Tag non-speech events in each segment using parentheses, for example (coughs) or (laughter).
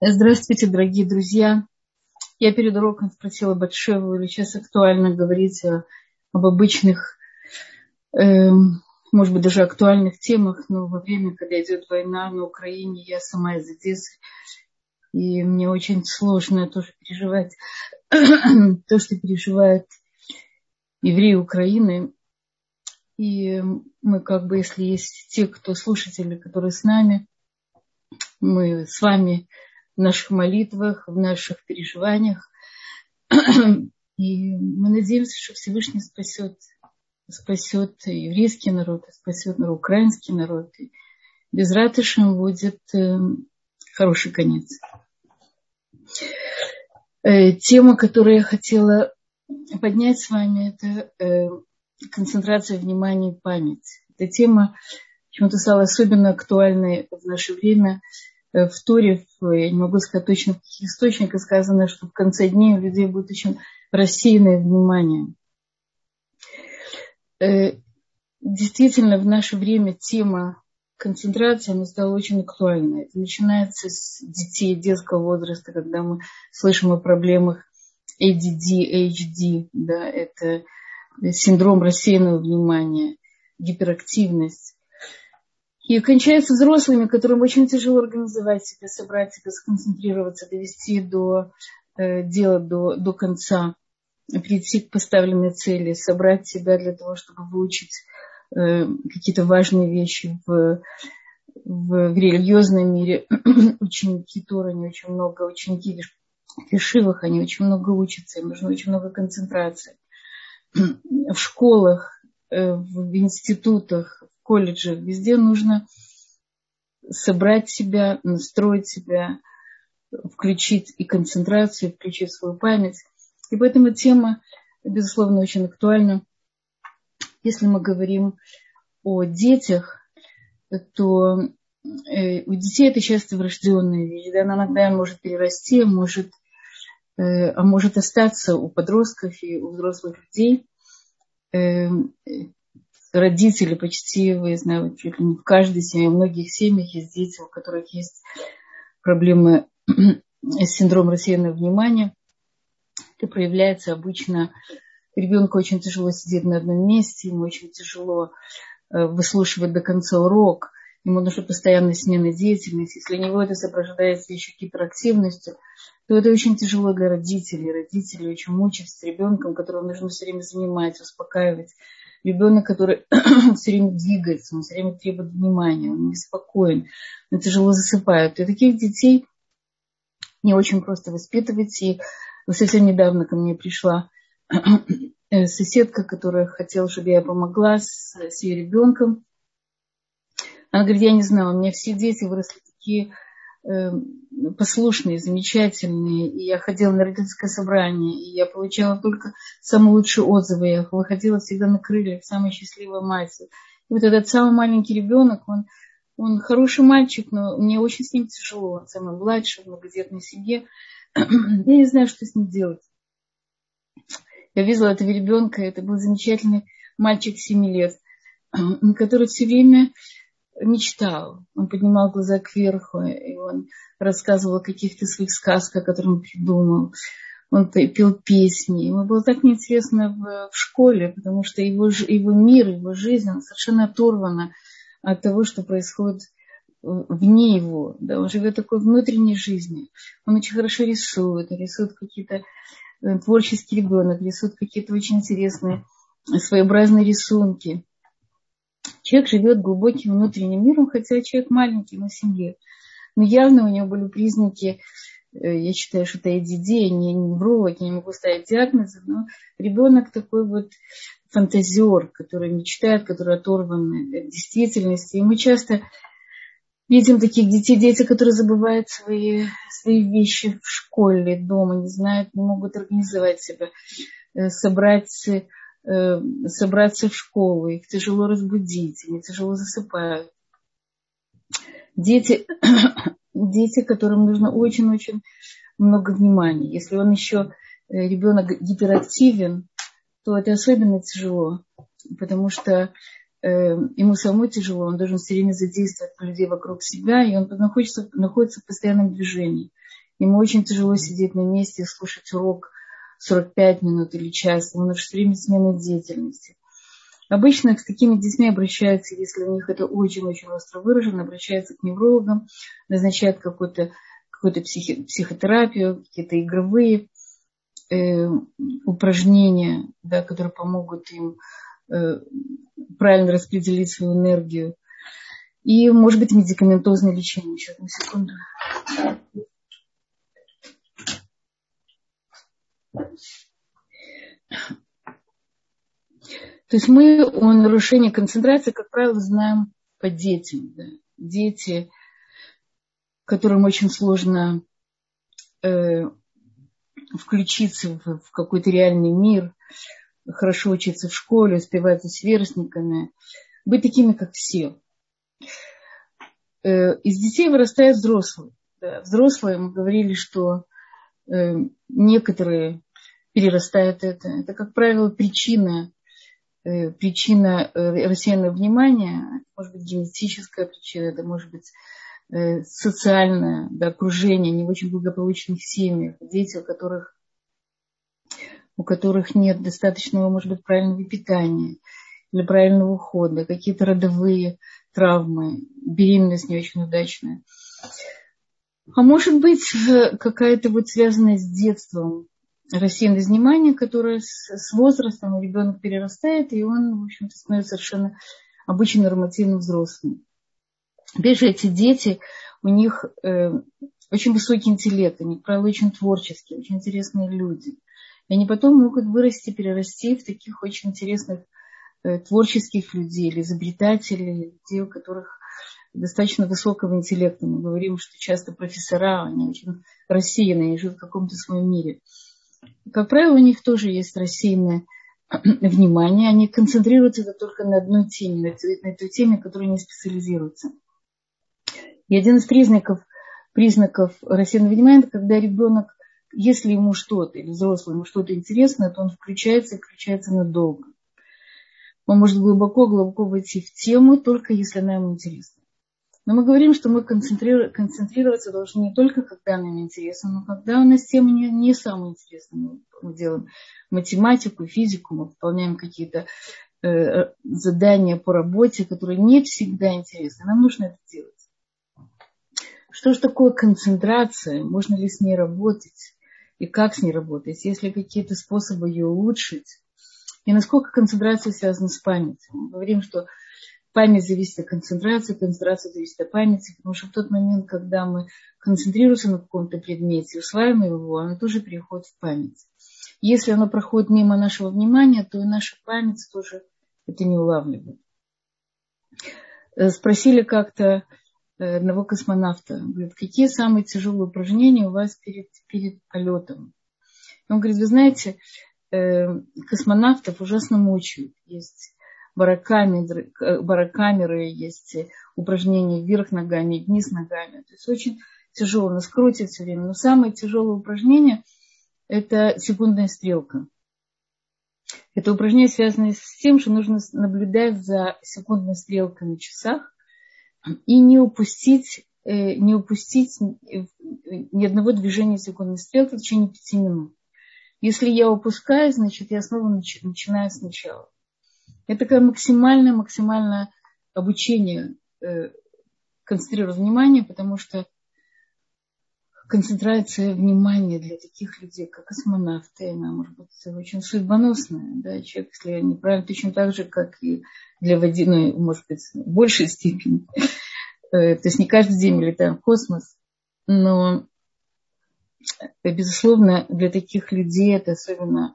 Здравствуйте, дорогие друзья. Я перед уроком спросила Батшеву, или сейчас актуально говорить о, об обычных, э, может быть, даже актуальных темах, но во время, когда идет война на Украине, я сама из Одессы, и мне очень сложно тоже переживать (clears throat) то, что переживают евреи Украины. И мы как бы, если есть те, кто слушатели, которые с нами, мы с вами в наших молитвах, в наших переживаниях. (clears throat) И мы надеемся, что Всевышний спасет, спасет еврейский народ, спасет народ, украинский народ. И без ратышем будет э, хороший конец. Э, тема, которую я хотела поднять с вами, это э, концентрация внимания и память. Эта тема почему-то стала особенно актуальной в наше время – в Торе, я не могу сказать точно в каких источниках, сказано, что в конце дней у людей будет очень рассеянное внимание. Э, действительно, в наше время тема концентрации она стала очень актуальной. Это начинается с детей детского возраста, когда мы слышим о проблемах ADD, HD, да, это синдром рассеянного внимания, гиперактивность. И кончается взрослыми, которым очень тяжело организовать себя, собрать себя, сконцентрироваться, довести до э, дела до, до конца, прийти к поставленной цели, собрать себя для того, чтобы выучить э, какие-то важные вещи в, в, в религиозном мире. (clears throat) ученики Тора, они очень много, ученики Фишивах, они очень много учатся, им нужно очень много концентрации. (clears throat) в школах, э, в институтах, колледжах, везде нужно собрать себя, настроить себя, включить и концентрацию, включить свою память. И поэтому тема, безусловно, очень актуальна. Если мы говорим о детях, то э, у детей это часто врожденная вещь. Да? Она иногда может перерасти, может, э, а может остаться у подростков и у взрослых людей. Родители почти, вы знаете, чуть ли не в каждой семье, в многих семьях есть дети, у которых есть проблемы (clears throat) с синдромом рассеянного внимания. Это проявляется обычно ребенку очень тяжело сидеть на одном месте, ему очень тяжело э, выслушивать до конца урок, ему нужна постоянная смена деятельности. Если у него это сопровождается еще гиперактивностью, то это очень тяжело для родителей. Родители очень мучаются с ребенком, которого нужно все время занимать, успокаивать, ребенок, который (clears throat) все время двигается, он все время требует внимания, он неспокоен, он тяжело засыпает. И таких детей не очень просто воспитывать. И совсем недавно ко мне пришла (clears throat) э, соседка, которая хотела, чтобы я помогла с, с ее ребенком. Она говорит, я не знаю, у меня все дети выросли такие послушные, замечательные. И я ходила на родительское собрание, и я получала только самые лучшие отзывы. Я выходила всегда на крыльях, самая счастливая мать. И вот этот самый маленький ребенок, он, он хороший мальчик, но мне очень с ним тяжело. Он самый младший, в многодетной семье. Я не знаю, что с ним делать. Я видела этого ребенка, это был замечательный мальчик 7 лет, (clears throat) который все время мечтал. Он поднимал глаза кверху, и он рассказывал о каких-то своих сказках, которые он придумал. Он пел песни. Ему было так неинтересно в, в школе, потому что его, его мир, его жизнь он совершенно оторвана от того, что происходит вне его. Да, он живет такой внутренней жизнью. Он очень хорошо рисует, рисует какие-то э, творческий ребенок, рисует какие-то очень интересные своеобразные рисунки. Человек живет глубоким внутренним миром, хотя человек маленький на семье. Но явно у него были признаки, э, я считаю, что это ADD, не невролог, я не могу ставить диагнозы, но ребенок такой вот фантазер, который мечтает, который оторван от действительности. И мы часто видим таких детей, дети, которые забывают свои, свои вещи в школе, дома, не знают, не могут организовать себя, э, собрать Э, собраться в школу, их тяжело разбудить, они тяжело засыпают. Дети, (coughs) дети, которым нужно очень-очень много внимания. Если он еще э, ребенок гиперактивен, то это особенно тяжело, потому что э, ему самому тяжело, он должен все время задействовать людей вокруг себя, и он находится, находится в постоянном движении. Ему очень тяжело сидеть на месте и слушать урок 45 минут или час. Ему нужно время смены деятельности. Обычно с такими детьми обращаются, если у них это очень-очень остро выражено, обращаются к неврологам, назначают какую-то какую психи, психотерапию, какие-то игровые э, упражнения, да, которые помогут им э, правильно распределить свою энергию. И, может быть, медикаментозное лечение. Сейчас, на секунду. То есть мы о нарушении концентрации, как правило, знаем по детям. Да. Дети, которым очень сложно э, включиться в, в какой-то реальный мир, хорошо учиться в школе, успевать за сверстниками, быть такими, как все. Э, из детей вырастают взрослые. Да. Взрослые, мы говорили, что э, некоторые перерастают это. Это, как правило, причина Э, причина э, рассеянного внимания, может быть генетическая причина, это может быть э, социальное да, окружение, не в очень благополучных семьях, дети, у которых, у которых нет достаточного, может быть, правильного питания или правильного ухода, какие-то родовые травмы, беременность не очень удачная. А может быть, какая-то вот связанная с детством, рассеянное внимание, которое с, с возрастом ребенок перерастает, и он, в общем-то, становится совершенно обычным нормативным взрослым. Опять же, эти дети, у них э, очень высокий интеллект, они, правило, очень творческие, очень интересные люди. И они потом могут вырасти, перерасти в таких очень интересных э, творческих людей или изобретателей, людей, у которых достаточно высокого интеллекта. Мы говорим, что часто профессора, они очень рассеянные, они живут в каком-то своем мире как правило, у них тоже есть рассеянное (clears throat) внимание. Они концентрируются только на одной теме, на той, на теме, которой они специализируются. И один из признаков, признаков рассеянного внимания, это когда ребенок, если ему что-то, или взрослый ему что-то интересно, то он включается и включается надолго. Он может глубоко-глубоко войти в тему, только если она ему интересна. Но мы говорим, что мы концентрироваться должны не только, когда нам интересно, но когда у нас тема не, не самая интересная. Мы делаем математику, физику, мы выполняем какие-то э, задания по работе, которые не всегда интересны. Нам нужно это делать. Что же такое концентрация? Можно ли с ней работать? И как с ней работать? Есть ли какие-то способы ее улучшить? И насколько концентрация связана с памятью? Мы говорим, что память зависит от концентрации, концентрация зависит от памяти, потому что в тот момент, когда мы концентрируемся на каком-то предмете, усваиваем его, оно тоже переходит в память. Если оно проходит мимо нашего внимания, то и наша память тоже это не улавливает. Э, спросили как-то э, одного космонавта, говорит, какие самые тяжелые упражнения у вас перед, перед полетом? Он говорит, вы знаете, э, космонавтов ужасно мучают. Есть барокамеры, барокамеры есть упражнения вверх ногами, вниз ногами. То есть очень тяжело, нас крутит все время. Но самое тяжелое упражнение – это секундная стрелка. Это упражнение связано с тем, что нужно наблюдать за секундной стрелкой на часах и не упустить, э, не упустить ни одного движения секундной стрелки в течение пяти минут. Если я упускаю, значит, я снова начинаю сначала. Это такое максимальное, максимальное обучение э, концентрировать внимание, потому что концентрация внимания для таких людей, как космонавты, она может быть очень судьбоносная. Да? Человек, если я неправильно, точно так же, как и для водяной, ну, может быть, в большей степени. (laughs) Э, то есть не каждый день мы летаем в космос, но, э, безусловно, для таких людей это особенно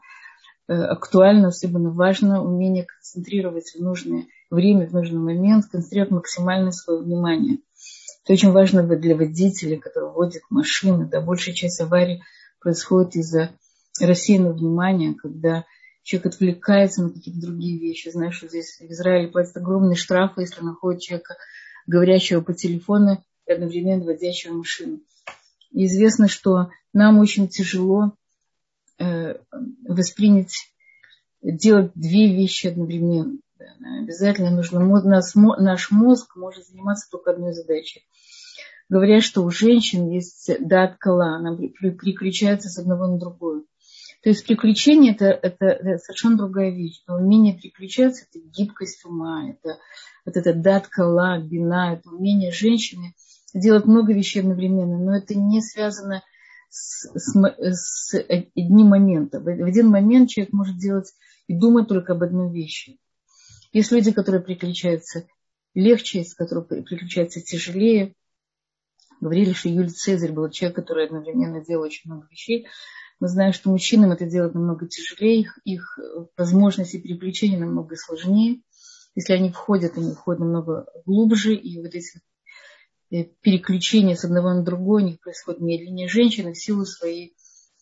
актуально, особенно важно умение концентрировать в нужное время, в нужный момент, концентрировать максимально свое внимание. Это очень важно для водителя, который водит машины. Да, большая часть аварий происходит из-за рассеянного внимания, когда человек отвлекается на какие-то другие вещи. Знаешь, что здесь в Израиле платят огромные штрафы, если находят человека, говорящего по телефону и одновременно водящего машину. И известно, что нам очень тяжело Э, воспринять, делать две вещи одновременно. Обязательно нужно, наш, мозг может заниматься только одной задачей. говорят, что у женщин есть дат кала, она переключается с одного на другое. То есть приключение это, это, это совершенно другая вещь. Но умение переключаться – это гибкость ума, это вот это дат кала, бина, это умение женщины делать много вещей одновременно. Но это не связано с, с, с одним моментом. В один момент человек может делать и думать только об одной вещи. Есть люди, которые переключаются легче, есть, которые переключаются тяжелее. Говорили, что Юлий Цезарь был человек, который одновременно делал очень много вещей. Мы знаем, что мужчинам это делать намного тяжелее, их, их возможности переключения намного сложнее. Если они входят, они входят намного глубже, и вот эти э, переключения с одного на другое у них происходит медленнее. Женщина в силу своей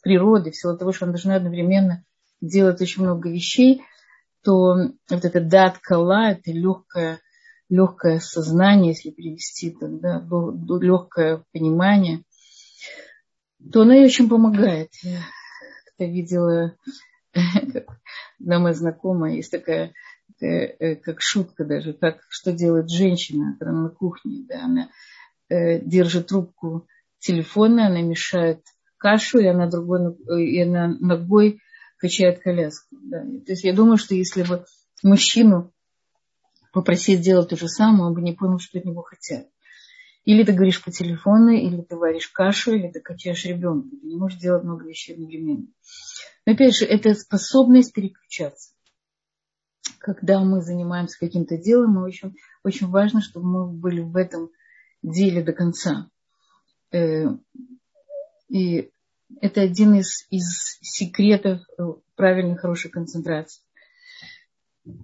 природы, в силу того, что она должна одновременно делать очень много вещей, то вот это дат кала, это легкое, легкое сознание, если перевести да, легкое понимание, то она ей очень помогает. Я (laughs) как видела, одна моя знакомая, есть такая, э, э, как шутка даже, как, что делает женщина, когда на кухне, да, она держит трубку телефона, она мешает кашу, и она, другой, и она ногой качает коляску. Да. То есть я думаю, что если бы мужчину попросить сделать то же самое, он бы не понял, что от него хотят. Или ты говоришь по телефону, или ты варишь кашу, или ты качаешь ребенка. Ты не можешь делать много вещей одновременно. Но опять же, это способность переключаться. Когда мы занимаемся каким-то делом, мы очень, очень важно, чтобы мы были в этом деле до конца. Э, и это один из, из секретов э, правильной, хорошей концентрации.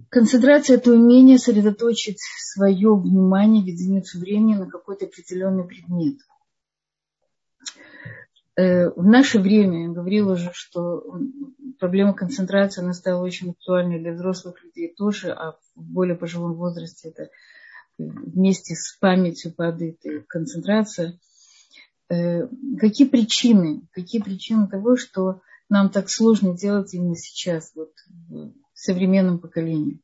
Концентрация – это умение сосредоточить свое внимание в единицу времени на какой-то определенный предмет. Э, в наше время, я говорила уже, что проблема концентрации она стала очень актуальной для взрослых людей тоже, а в более пожилом возрасте это вместе с памятью падает и концентрация. Э, какие причины? Какие причины того, что нам так сложно делать именно сейчас, вот современном поколении.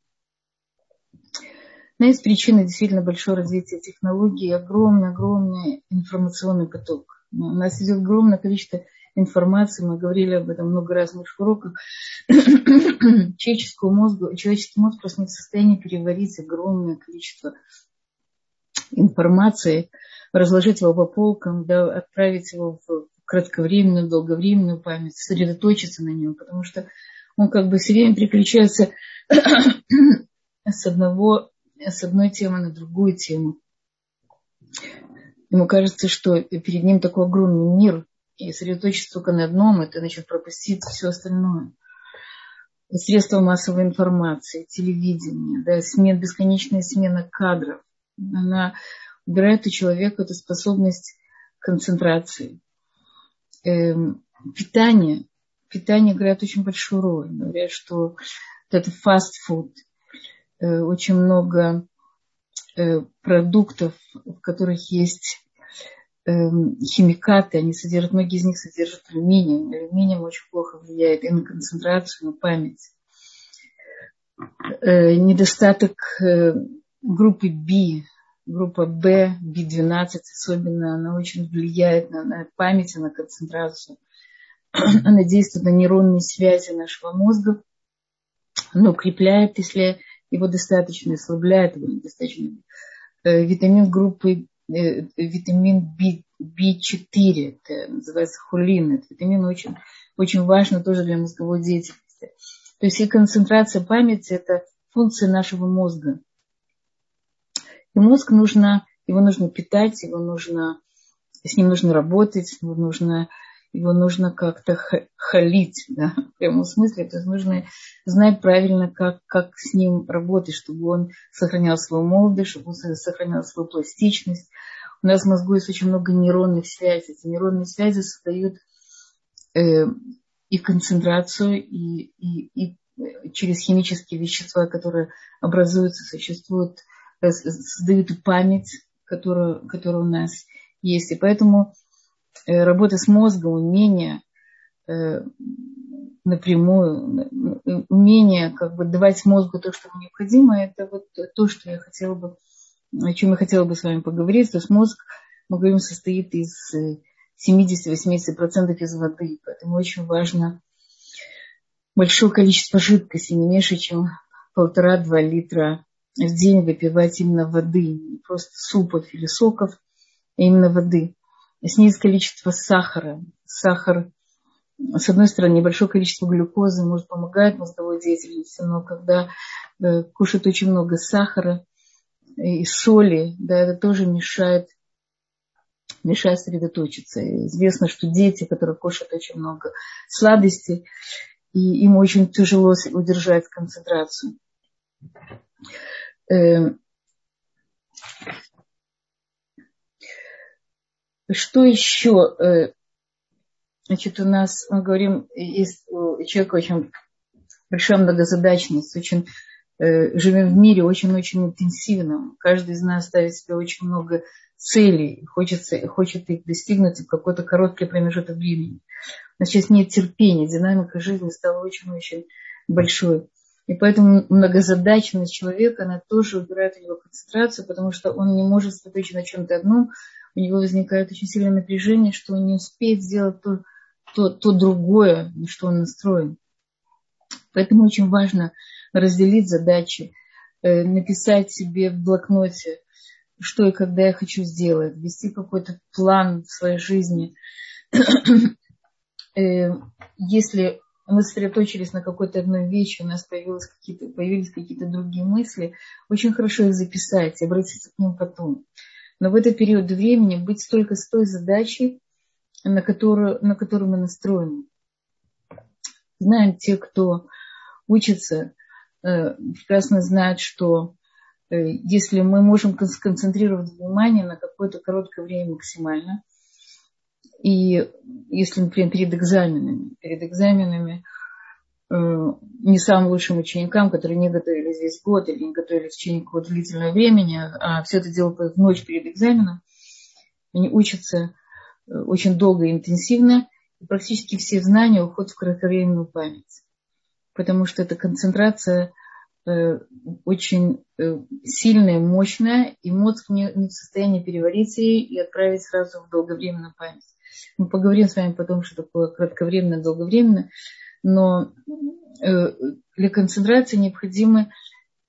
Но есть причина действительно большого развития технологий, огромный-огромный информационный поток. У нас идет огромное количество информации, мы говорили об этом много раз в уроках. (coughs) Человеческому мозгу, человеческий мозг просто не в состоянии переварить огромное количество информации, разложить его по полкам, да, отправить его в кратковременную, долговременную память, сосредоточиться на нем, потому что он как бы все время переключается (coughs) с, одного, с одной темы на другую тему. Ему кажется, что перед ним такой огромный мир, и сосредоточиться только на одном, это значит пропустить все остальное. Средства массовой информации, телевидение, да, смен, бесконечная смена кадров. Она убирает у человека эту способность концентрации. Эм, питание питание играет очень большую роль. Говорят, что это фастфуд, э, очень много э, продуктов, в которых есть химикаты, они содержат, многие из них содержат алюминий. Алюминием очень плохо влияет и на концентрацию, и на память. Э, недостаток группы B, группа B, B12 особенно, она очень влияет на, на память на концентрацию. (clears throat) она действует на нейронные связи нашего мозга, но укрепляет, если его достаточно, ослабляет его недостаточно. Э, витамин группы, э, витамин B, B4, это называется хулин, это витамин очень, очень важно тоже для мозговой деятельности. То есть и концентрация памяти – это функция нашего мозга. И мозг нужно, его нужно питать, его нужно, с ним нужно работать, его нужно его нужно как-то халить, (laughs) да, в прямом смысле. То есть нужно знать правильно, как, как с ним работать, чтобы он сохранял свою молодость, чтобы он сохранял свою пластичность. У нас в мозгу есть очень много нейронных связей. Эти нейронные связи создают э, и концентрацию, и, и, и через химические вещества, которые образуются, существуют, э, создают память, которая, которая у нас есть. И поэтому Э, работа с мозгом, умение э, напрямую, умение как бы давать мозгу то, что необходимо, это вот то, что я хотела бы, о чем я хотела бы с вами поговорить. То есть мозг мы говорим, состоит из 70-80% из воды. Поэтому очень важно большое количество жидкости, не меньше, чем полтора-два литра в день выпивать именно воды, не просто супов или соков, а именно воды. Снизить количество сахара. Сахар, с одной стороны, небольшое количество глюкозы может помогать мозговой деятельности, но когда э, кушают очень много сахара и соли, да, это тоже мешает мешает сосредоточиться. Известно, что дети, которые кушают очень много сладостей, и им очень тяжело удержать концентрацию. Что еще? Э, значит, у нас, мы говорим, есть у очень большая многозадачность, очень э, живем в мире очень-очень интенсивном. Каждый из нас ставит себе очень много целей, хочется, хочет их достигнуть в какой-то короткий промежуток времени. У нас сейчас нет терпения, динамика жизни стала очень-очень большой. И поэтому многозадачность человека, она тоже убирает его концентрацию, потому что он не может сосредоточиться на чем-то одном. У него возникает очень сильное напряжение, что он не успеет сделать то, то, то другое, на что он настроен. Поэтому очень важно разделить задачи, э, написать себе в блокноте, что и когда я хочу сделать, вести какой-то план в своей жизни. Э, если мы сосредоточились на какой-то одной вещи, у нас появилось какие-то, появились какие-то другие мысли, очень хорошо их записать и обратиться к ним потом. Но в этот период времени быть только с той задачей, на которую, на которую мы настроены. Знаем те, кто учится, э, прекрасно знают, что э, если мы можем сконцентрировать внимание на какое-то короткое время максимально – и если, например, перед экзаменами, перед экзаменами не самым лучшим ученикам, которые не готовились весь год или не готовились в течение какого-то длительного времени, а все это делают в ночь перед экзаменом, они учатся э, очень долго и интенсивно, и практически все знания уходят в кратковременную память. Потому что эта концентрация э, очень э, сильная, мощная, и мозг не, не в состоянии переварить ее и отправить сразу в долговременную память. Мы поговорим с вами потом, что такое кратковременно, долговременно. Но э, для концентрации необходимы,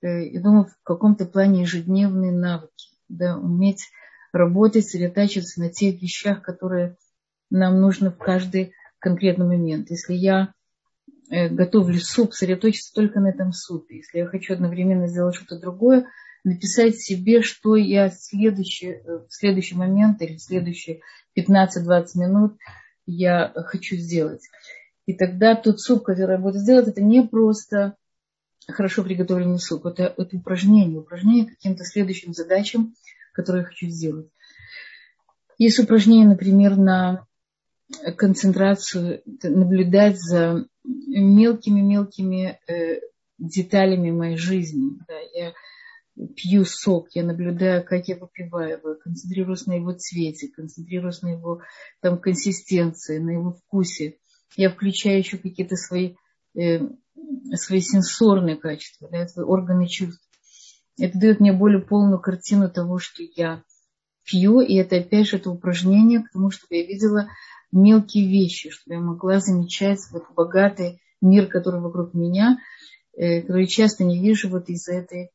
э, я думаю, в каком-то плане ежедневные навыки. Да, уметь работать, сосредотачиваться на тех вещах, которые нам нужны в каждый конкретный момент. Если я э, готовлю суп, сосредоточиться только на этом супе. Если я хочу одновременно сделать что-то другое, написать себе, что я в следующий, следующий момент или в следующие 15-20 минут я хочу сделать. И тогда тот суп, который я буду сделать, это не просто хорошо приготовленный суп, это, это упражнение, упражнение каким-то следующим задачам, которые я хочу сделать. Есть упражнение, например, на концентрацию, наблюдать за мелкими-мелкими э, деталями моей жизни. Да, я пью сок, я наблюдаю, как я выпиваю его, концентрируюсь на его цвете, концентрируюсь на его там, консистенции, на его вкусе. Я включаю еще какие-то свои, э, свои сенсорные качества, да, свои органы чувств. Это дает мне более полную картину того, что я пью, и это опять же это упражнение к тому, чтобы я видела мелкие вещи, чтобы я могла замечать вот богатый мир, который вокруг меня, э, который часто не вижу вот из-за этой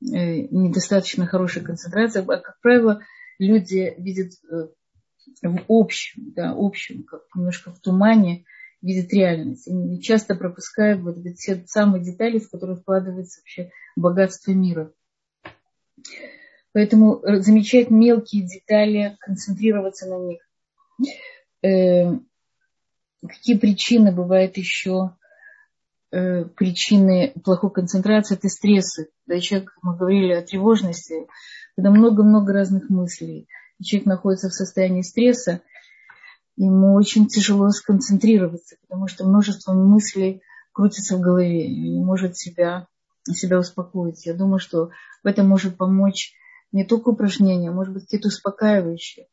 Э, недостаточно хорошая концентрация, а, как правило, люди видят э, в общем, да, общем, как немножко в тумане, видят реальность. Они часто пропускают вот эти все самые детали, в которые вкладывается вообще богатство мира. Поэтому э, замечать мелкие детали, концентрироваться на них. Какие причины бывают еще Э, причины плохой концентрации – это стрессы. Когда человек, мы говорили о тревожности, когда много-много разных мыслей. Человек находится в состоянии стресса, ему очень тяжело сконцентрироваться, потому что множество мыслей крутится в голове, и не может себя, себя успокоить. Я думаю, что в этом может помочь не только упражнения, а может быть какие-то успокаивающие.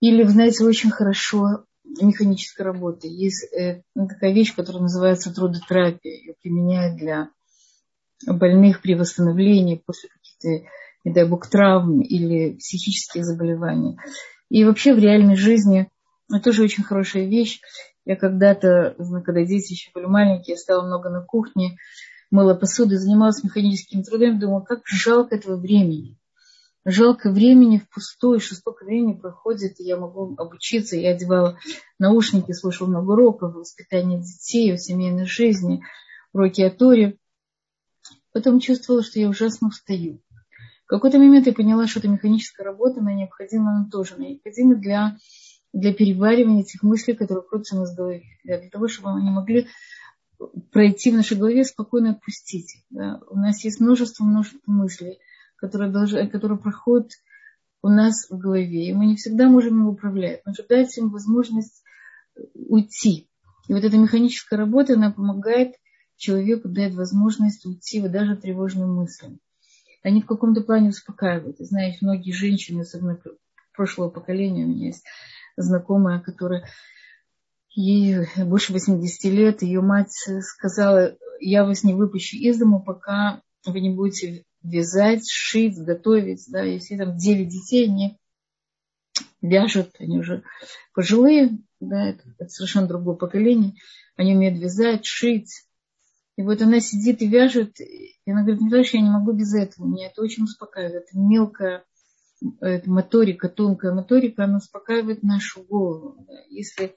Или, вы знаете, очень хорошо механической работы. Есть э, такая вещь, которая называется трудотерапия. Ее применяют для больных при восстановлении после каких-то не дай бог, травм или психических заболеваний. И вообще в реальной жизни это тоже очень хорошая вещь. Я когда-то, когда дети еще были маленькие, я стала много на кухне, мыла посуду, занималась механическими трудами, думала, как жалко этого времени. Жалко времени впустую, что столько времени проходит, и я могу обучиться. Я одевала наушники, слушала много уроков, воспитание детей, о семейной жизни, уроки о Торе. Потом чувствовала, что я ужасно устаю. Какой-то момент я поняла, что эта механическая работа, она необходима нам тоже. Она необходима для, для переваривания этих мыслей, которые крутятся у нас в голове. Для того, чтобы они могли пройти в нашей голове, спокойно отпустить. Да. У нас есть множество, множество мыслей, которые, должны, которые проходят у нас в голове. И мы не всегда можем им управлять. Нужно дать им возможность уйти. И вот эта механическая работа, она помогает человеку дать возможность уйти вот даже тревожным мыслям. Они в каком-то плане успокаивают. И знаете, многие женщины, особенно прошлого поколения, у меня есть знакомая, которая ей больше 80 лет, ее мать сказала, я вас не выпущу из дома, пока вы не будете вязать, шить, готовить. Да, если там 9 детей, они вяжут, они уже пожилые, да, это, это совершенно другое поколение, они умеют вязать, шить. И вот она сидит и вяжет, и она говорит, не знаешь, я не могу без этого, меня это очень успокаивает, это мелкая это моторика, тонкая моторика, она успокаивает нашу голову. Если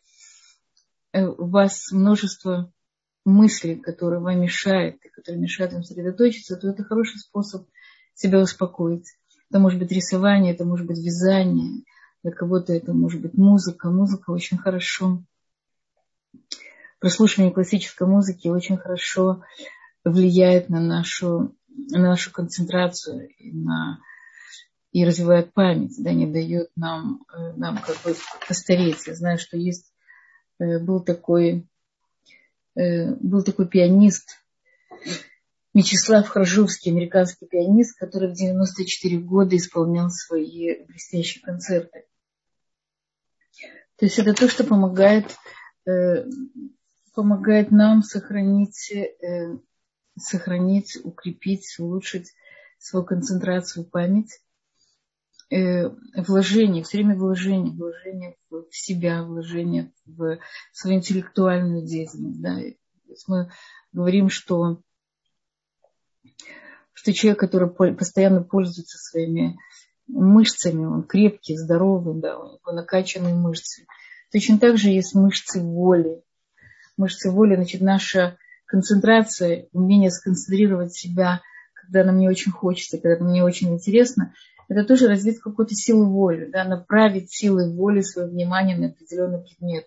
Э, у вас множество мыслей, которые вам мешают, и которые мешают вам сосредоточиться, то это хороший способ себя успокоить. Это может быть рисование, это может быть вязание, для кого-то это может быть музыка. Музыка очень хорошо. Прослушивание классической музыки очень хорошо влияет на нашу, на нашу концентрацию и, на, и развивает память, да, не дает нам, э, нам как бы постареть. Я знаю, что есть Э, был такой, э, был такой пианист, Мячеслав Хржовский, американский пианист, который в 94 года исполнял свои блестящие концерты. То есть это то, что помогает, помогает нам сохранить, сохранить, укрепить, улучшить свою концентрацию, память э, вложение, все время вложение, вложение в себя, вложение в свою интеллектуальную деятельность. Да. Мы говорим, что, что человек, который постоянно пользуется своими мышцами, он крепкий, здоровый, да, у него накачанные мышцы. Точно так же есть мышцы воли. Мышцы воли, значит, наша концентрация, умение сконцентрировать себя, когда нам не очень хочется, когда нам не очень интересно – это тоже развить какую-то силу воли, да, направить силой воли свое внимание на определенный предмет.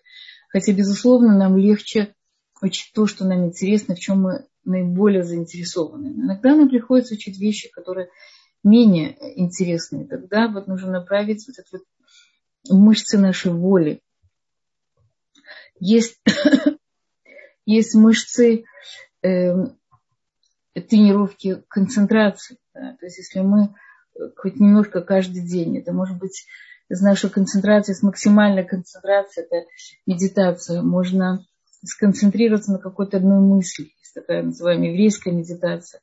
Хотя, безусловно, нам легче учить то, что нам интересно, в чем мы наиболее заинтересованы. Иногда нам приходится учить вещи, которые менее интересные. Тогда вот нужно направить вот эти вот мышцы нашей воли. Есть, есть мышцы э, тренировки концентрации. Да? То есть если мы хоть немножко каждый день. Это может быть из нашей концентрации, с максимальной концентрацией, это медитация. Можно сконцентрироваться на какой-то одной мысли. Есть такая называемая еврейская медитация.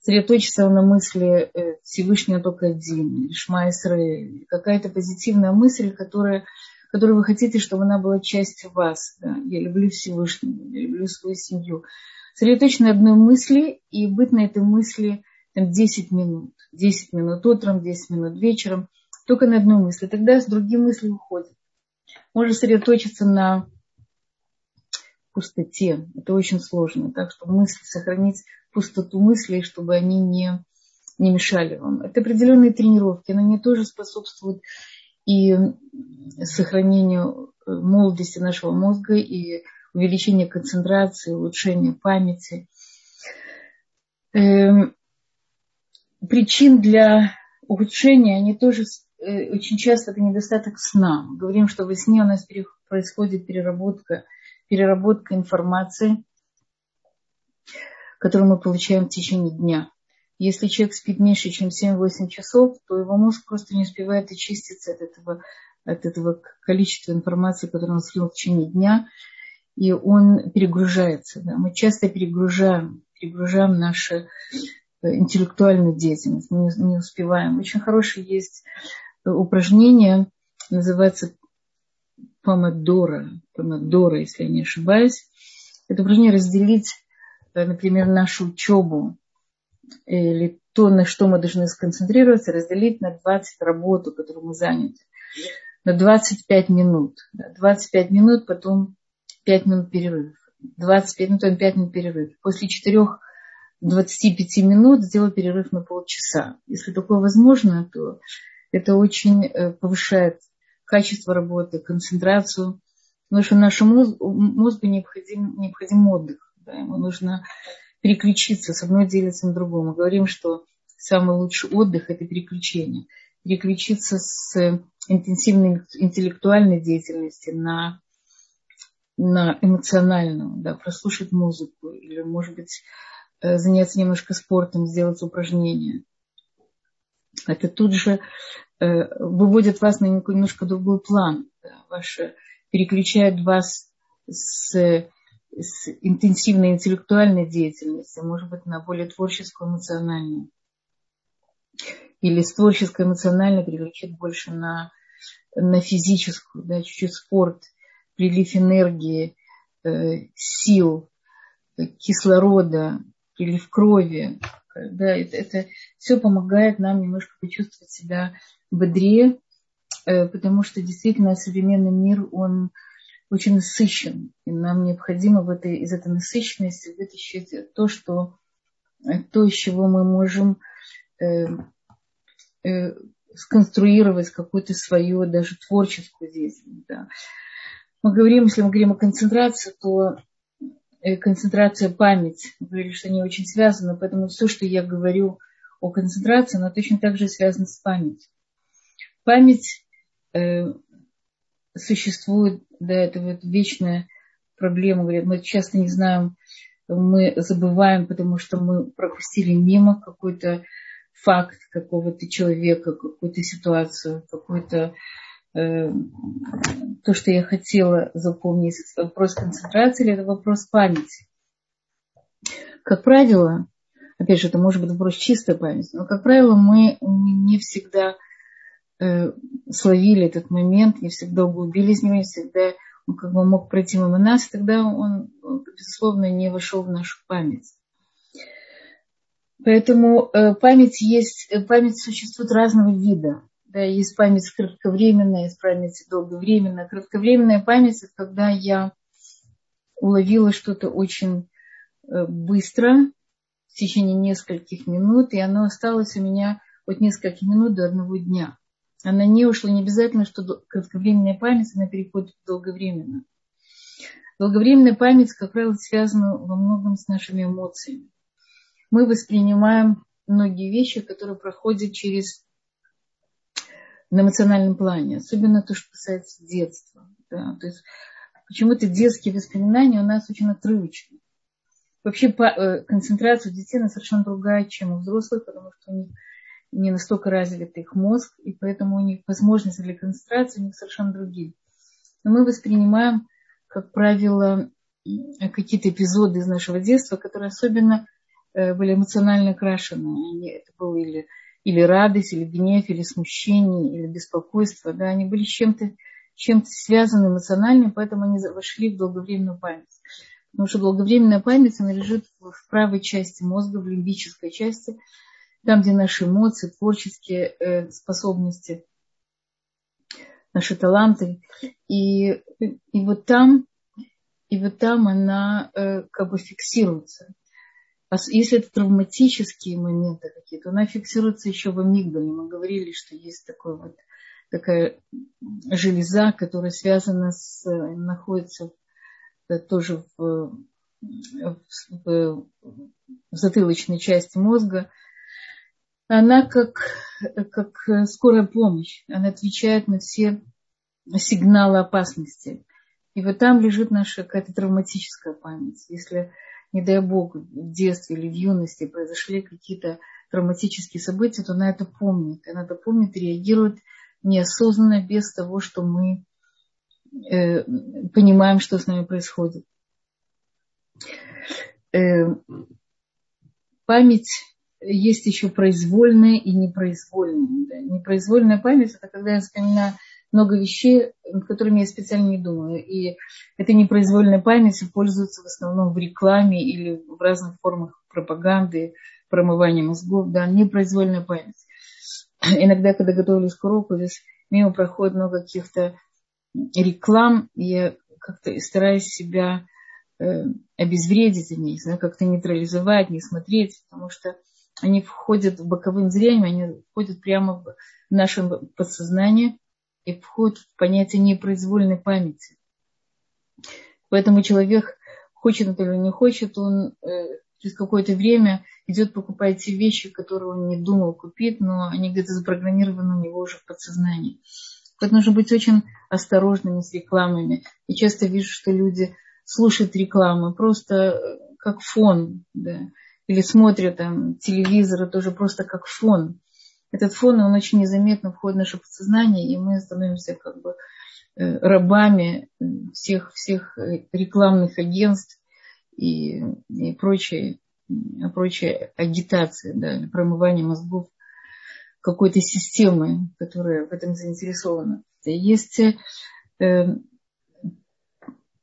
Сосредоточиться на мысли э, Всевышнего только один, Шма Исраэль, какая-то позитивная мысль, которая, которую вы хотите, чтобы она была частью вас. Да? Я люблю Всевышнего, я люблю свою семью. Сосредоточиться на одной мысли и быть на этой мысли там, 10 минут. 10 минут утром, 10 минут вечером, только на одну мысль. Тогда с другими мысли уходит. Можно сосредоточиться на пустоте. Это очень сложно. Так что мысли, сохранить пустоту мыслей, чтобы они не, не мешали вам. Это определенные тренировки. Но они тоже способствуют и сохранению э, молодости нашего мозга, и увеличению концентрации, улучшению памяти. Эм, причин для ухудшения, они тоже э, очень часто это недостаток сна. Мы говорим, что во сне у нас происходит переработка, переработка информации, которую мы получаем в течение дня. Если человек спит меньше, чем 7-8 часов, то его мозг просто не успевает очиститься от этого, от этого количества информации, которую он слил в течение дня, и он перегружается. Да. Мы часто перегружаем, перегружаем наше интеллектуальную деятельность. Мы не успеваем. Очень хорошее есть упражнение, называется помодора, помодора, если я не ошибаюсь. Это упражнение разделить, э, например, нашу учебу или то, на что мы должны сконцентрироваться, разделить на 20 работу, которую мы заняты. На 25 минут. 25 минут, потом 5 минут перерыв. 25 минут, потом 5 минут перерыв. После 4 25 минут сделать перерыв на полчаса. Если такое возможно, то это очень э, повышает качество работы, концентрацию. Потому что нашему мозгу необходим, необходим отдых. Да, ему нужно переключиться с одной делиться на другую. Мы говорим, что самый лучший отдых – это переключение. Переключиться с интенсивной интеллектуальной деятельности на, на эмоциональную, да, прослушать музыку или, может быть, э, заняться немножко спортом, сделать упражнения. Это тут же э, выводит вас на немножко другой план. Да, ваше, переключает вас с с интенсивной интеллектуальной деятельности, может быть, на более творческую, эмоциональную. Или с творческой, эмоциональной переключить больше на, на физическую, да, чуть-чуть спорт, прилив энергии, э, сил, кислорода, прилив крови. Да, это, это все помогает нам немножко почувствовать себя бодрее, э, потому что действительно современный мир, он очень насыщен. И нам необходимо в этой, из этой насыщенности вытащить то, что, то, из чего мы можем э, э, сконструировать какую-то свою даже творческую деятельность. Да. Мы говорим, если мы говорим о концентрации, то э, концентрация память. Мы говорили, что они очень связаны, поэтому все, что я говорю о концентрации, оно точно так же связано с памятью. Память э, существует, да, это вот вечная проблема. Говорят, мы часто не знаем, мы забываем, потому что мы пропустили мимо какой-то факт какого-то человека, какую-то ситуацию, какой-то э, то, что я хотела запомнить. Это вопрос концентрации или это вопрос памяти? Как правило, опять же, это может быть вопрос чистой памяти, но, как правило, мы не всегда словили этот момент, не всегда углубились в него, не всегда он как бы мог пройти мимо нас, тогда он, безусловно, не вошел в нашу память. Поэтому э, память есть, э, память существует разного вида. Да, есть память кратковременная, есть память долговременная. Кратковременная память – это когда я уловила что-то очень быстро, в течение нескольких минут, и оно осталось у меня от нескольких минут до одного дня она не ушла, не обязательно, что кратковременная память, она переходит в долговременную. Долговременная память, как правило, связана во многом с нашими эмоциями. Мы воспринимаем многие вещи, которые проходят через на эмоциональном плане, особенно то, что касается детства. Да, то есть почему-то детские воспоминания у нас очень отрывочны. Вообще э, концентрация у детей совершенно другая, чем у взрослых, потому что у них не настолько развит их мозг, и поэтому у них возможности для концентрации у них совершенно другие. Но мы воспринимаем, как правило, какие-то эпизоды из нашего детства, которые особенно э, были эмоционально окрашены. Это было или, или радость, или гнев, или смущение, или беспокойство. Да, они были чем-то чем связаны эмоционально, поэтому они вошли в долговременную память. Потому что долговременная память, она лежит в правой части мозга, в лимбической части, там, где наши эмоции, творческие э, способности, наши таланты. И, и вот там, и вот там она э, как бы фиксируется. А если это травматические моменты какие-то, она фиксируется еще в амигдале. Мы говорили, что есть такой вот, такая железа, которая связана с, находится э, тоже в, в, в, в затылочной части мозга, она как, как скорая помощь. Она отвечает на все сигналы опасности. И вот там лежит наша какая-то травматическая память. Если, не дай бог, в детстве или в юности произошли какие-то травматические события, то она это помнит. Она это помнит и реагирует неосознанно, без того, что мы э, понимаем, что с нами происходит. Э, память есть еще произвольная и непроизвольная. Непроизвольная память – это когда я вспоминаю много вещей, над которыми я специально не думаю. И эта непроизвольная память пользуется в основном в рекламе или в разных формах пропаганды, промывания мозгов. Да, непроизвольная память. Иногда, когда готовились к уроку, здесь мимо проходит много каких-то реклам, и я как-то стараюсь себя э, обезвредить они, как-то нейтрализовать, не смотреть, потому что они входят в боковым зрением, они входят прямо в наше подсознание и входят в понятие непроизвольной памяти. Поэтому человек, хочет это или не хочет, он э, через какое-то время идет покупать те вещи, которые он не думал купить, но они где-то запрограммированы у него уже в подсознании. Поэтому нужно быть очень осторожными с рекламами. Я часто вижу, что люди слушают рекламы просто э, как фон, да, или смотрят там телевизор, тоже просто как фон. Этот фон, он очень незаметно входит в наше подсознание, и мы становимся как бы э, рабами всех, всех э, рекламных агентств и, и прочей, прочей агитации, да, промывания мозгов какой-то системы, которая в этом заинтересована. Есть э,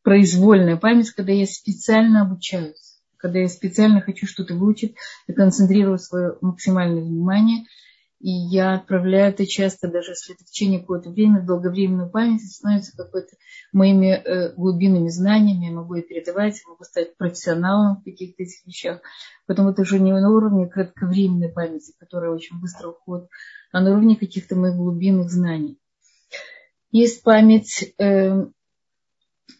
произвольная память, когда я специально обучаюсь, когда я специально хочу что-то выучить и концентрирую свое максимальное внимание – и я отправляю это часто, даже если это в течение какого-то времени, долговременную память, становится какой-то моими э, глубинными знаниями, я могу и передавать, я могу стать профессионалом в каких-то этих вещах. Поэтому это уже не на уровне кратковременной памяти, которая очень быстро уходит, а на уровне каких-то моих глубинных знаний. Есть память, э,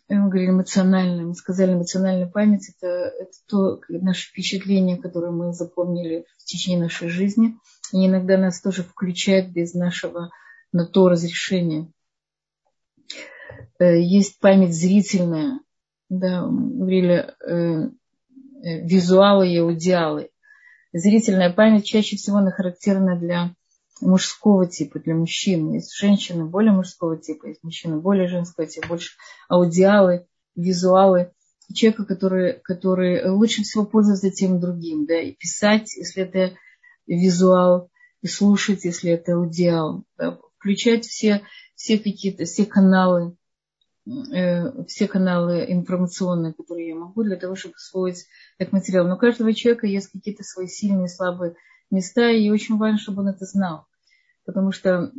мы говорили эмоциональная, мы сказали эмоциональная память, это, это то наше впечатление, которое мы запомнили в течение нашей жизни – и иногда нас тоже включают без нашего на то разрешения. Э, есть память зрительная, да, говорили э, э, визуалы и аудиалы. Зрительная память чаще всего она характерна для мужского типа, для мужчин. Есть женщины более мужского типа, есть мужчины более женского типа, больше аудиалы, визуалы. Человека, который, который лучше всего пользуется тем другим, да, и писать, если это визуал и слушать, если это аудиал. Да, включать все, все какие-то, все каналы, э, все каналы информационные, которые я могу, для того, чтобы освоить этот материал. Но у каждого человека есть какие-то свои сильные и слабые места, и очень важно, чтобы он это знал. Потому что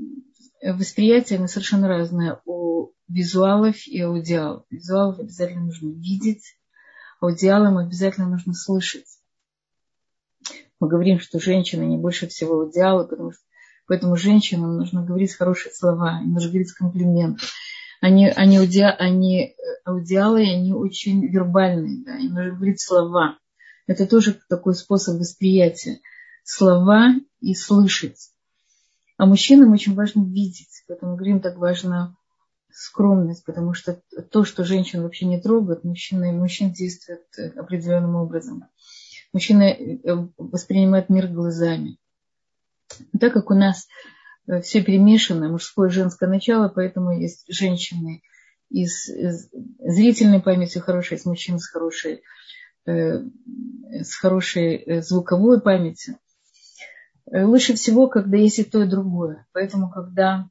восприятие оно совершенно разное у визуалов и аудиалов. Визуалов обязательно нужно видеть, аудиалам обязательно нужно слышать мы говорим, что женщины не больше всего идеалы, потому что поэтому женщинам нужно говорить хорошие слова, им нужно говорить комплименты. Они, они, ауди, они э, аудиалы, они очень вербальные, да, им нужно говорить слова. Это тоже такой способ восприятия. Слова и слышать. А мужчинам очень важно видеть, поэтому говорим, так важно скромность, потому что то, что женщин вообще не трогает, мужчины, мужчин действует э, определенным образом. Мужчина э, воспринимает мир глазами. Так как у нас э, все перемешано, мужское и женское начало, поэтому есть женщины из, зрительной памятью хорошей, есть мужчины с хорошей, э, с хорошей звуковой памятью. Лучше всего, когда есть и то, и другое. Поэтому, когда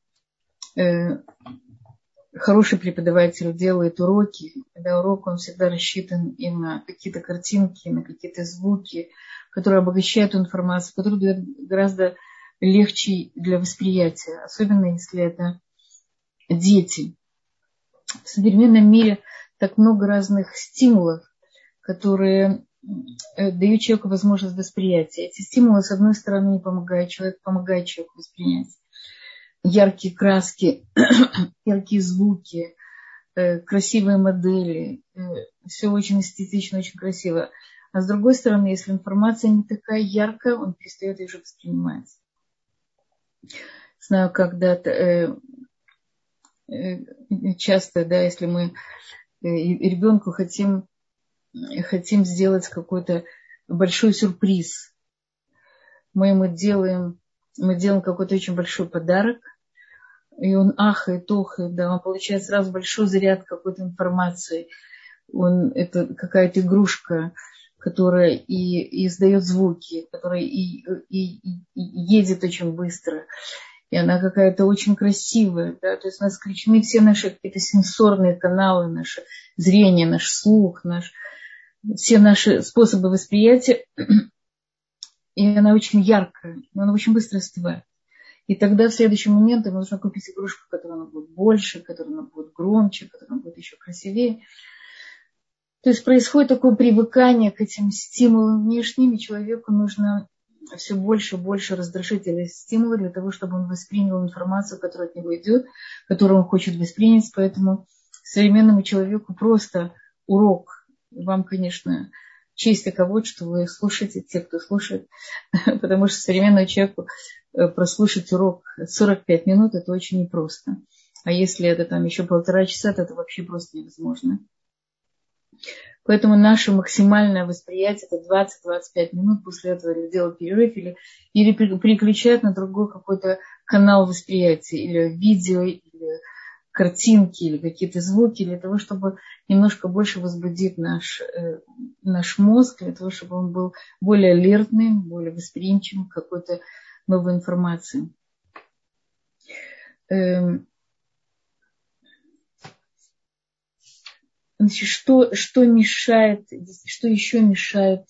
хороший преподаватель делает уроки, когда урок, он всегда рассчитан и на какие-то картинки, на какие-то звуки, которые обогащают информацию, которые дают гораздо легче для восприятия, особенно если это дети. В современном мире так много разных стимулов, которые э, дают человеку возможность восприятия. Эти стимулы, с одной стороны, помогают человеку, помогают человеку воспринять яркие краски, (clears throat) яркие звуки, э, красивые модели. Э, Все очень эстетично, очень красиво. А с другой стороны, если информация не такая яркая, он перестает ее уже воспринимать. Знаю, когда-то часто, да, если мы ребенку хотим, хотим сделать какой-то большой сюрприз, мы ему делаем мы делаем какой-то очень большой подарок, и он ахает, охает, да, он получает сразу большой заряд какой-то информации. Он, это какая-то игрушка, которая и, и издает звуки, которая и, и, и, едет очень быстро. И она какая-то очень красивая. Да? То есть у нас включены все наши какие-то сенсорные каналы, наше зрение, наш слух, наш, все наши способы восприятия. И она очень яркая, но она очень быстро остывает. И тогда в следующий момент им нужно купить игрушку, которая будет больше, которая будет громче, которая будет еще красивее. То есть происходит такое привыкание к этим стимулам внешним, и человеку нужно все больше и больше раздражителей стимула для того, чтобы он воспринял информацию, которая от него идет, которую он хочет воспринять. Поэтому современному человеку просто урок. Вам, конечно, честь таково, что вы слушаете, те, кто слушает, (laughs) потому что современному человеку э, прослушать урок 45 минут, это очень непросто. А если это там еще полтора часа, то это вообще просто невозможно. Поэтому наше максимальное восприятие это 20-25 минут, после этого или делать перерыв, или, или переключать на другой какой-то канал восприятия, или видео, или картинки, или какие-то звуки, для того, чтобы немножко больше возбудить наш, э, наш мозг, для того, чтобы он был более алертным, более восприимчивым к какой-то новой информации. Эм, Значит, что, что мешает, что еще мешает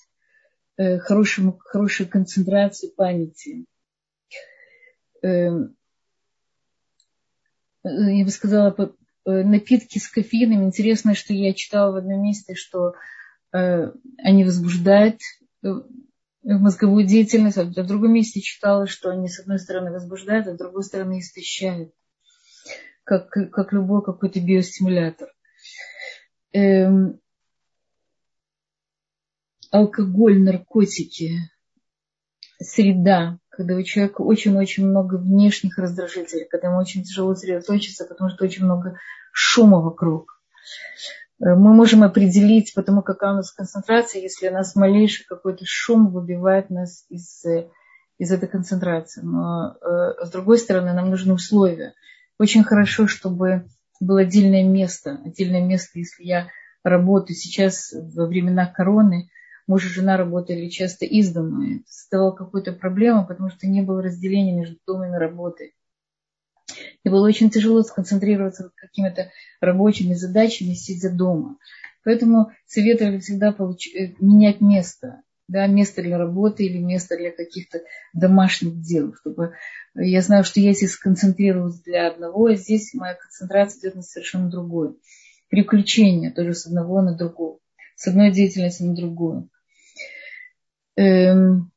э, хорошему, хорошей концентрации памяти? Э, я бы сказала, э, напитки с кофеином. Интересно, что я читала в одном месте, что э, они возбуждают э, мозговую деятельность, а в другом месте читала, что они с одной стороны возбуждают, а с другой стороны истощают, как, как любой какой-то биостимулятор. Эм, алкоголь, наркотики, среда, когда у человека очень-очень много внешних раздражителей, когда ему очень тяжело сосредоточиться, потому что очень много шума вокруг. Э, мы можем определить, потому какая у нас концентрация, если у нас малейший какой-то шум выбивает нас из, из этой концентрации. Но э, с другой стороны, нам нужны условия. Очень хорошо, чтобы было отдельное место. Отдельное место, если я работаю сейчас во времена короны, муж и жена работали часто из дома. Это создавало какую-то проблему, потому что не было разделения между домом и работой. И было очень тяжело сконцентрироваться над какими-то рабочими задачами, сидя дома. Поэтому советовали всегда получ... Э, менять место. Да, место для работы или место для каких-то домашних дел, чтобы я знаю, что я здесь сконцентрировалась для одного, а здесь моя концентрация идет на совершенно другое. Переключение тоже с одного на другую, с одной деятельности на другую. Эм,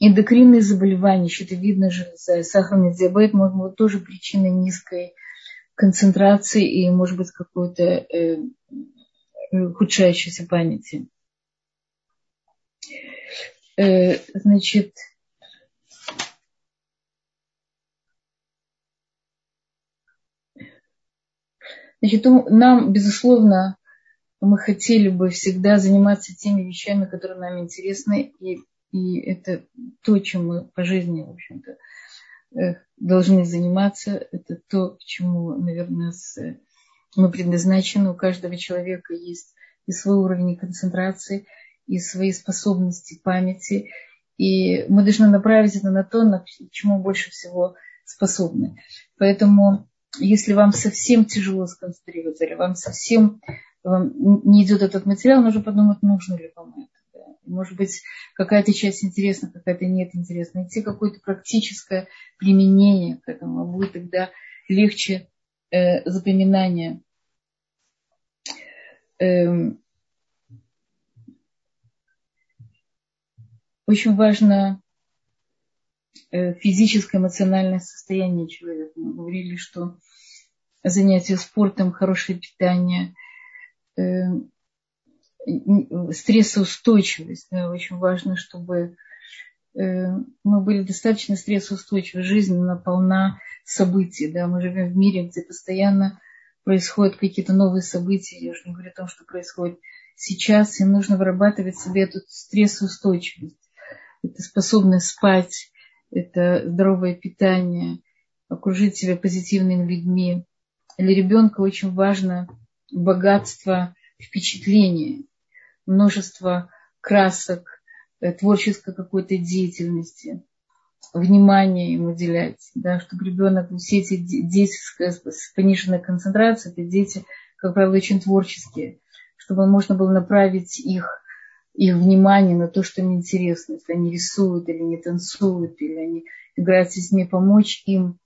эндокринные заболевания, щитовидная железа, сахарный диабет, может быть, тоже причина низкой концентрации и, может быть, какой-то э, ухудшающейся памяти. Э, значит, Значит, нам, безусловно, мы хотели бы всегда заниматься теми вещами, которые нам интересны, и, и это то, чем мы по жизни, в общем-то, э, должны заниматься. Это то, к чему, наверное, мы предназначены. У каждого человека есть и свой уровень концентрации, и свои способности памяти. И мы должны направить это на то, на чему больше всего способны. Поэтому если вам совсем тяжело сконцентрироваться, или вам совсем не идет этот материал, нужно подумать, нужно ли вам это. Может быть, какая-то часть интересна, какая-то нет интересна. Найти какое-то практическое применение к этому, а будет тогда легче э, запоминание. Эм, очень важно Э, физическое, эмоциональное состояние человека. Мы говорили, что занятие спортом, хорошее питание, стрессоустойчивость. Да, очень важно, чтобы э, мы были достаточно стрессоустойчивы. Жизнь наполна событий. Да? Мы живем в мире, где постоянно происходят какие-то новые события. Я уже не говорю о том, что происходит сейчас. И нужно вырабатывать себе эту стрессоустойчивость. Это способность спать, это здоровое питание, окружить себя позитивными людьми. Для ребенка очень важно богатство впечатлений. множество красок, э, творческой какой-то деятельности, внимание им уделять, да, чтобы ребенок, все эти дети с пониженной концентрацией, это дети, как правило, очень творческие, чтобы можно было направить их, их внимание на то, что им интересно, если они рисуют или не танцуют, или они играют с детьми, помочь им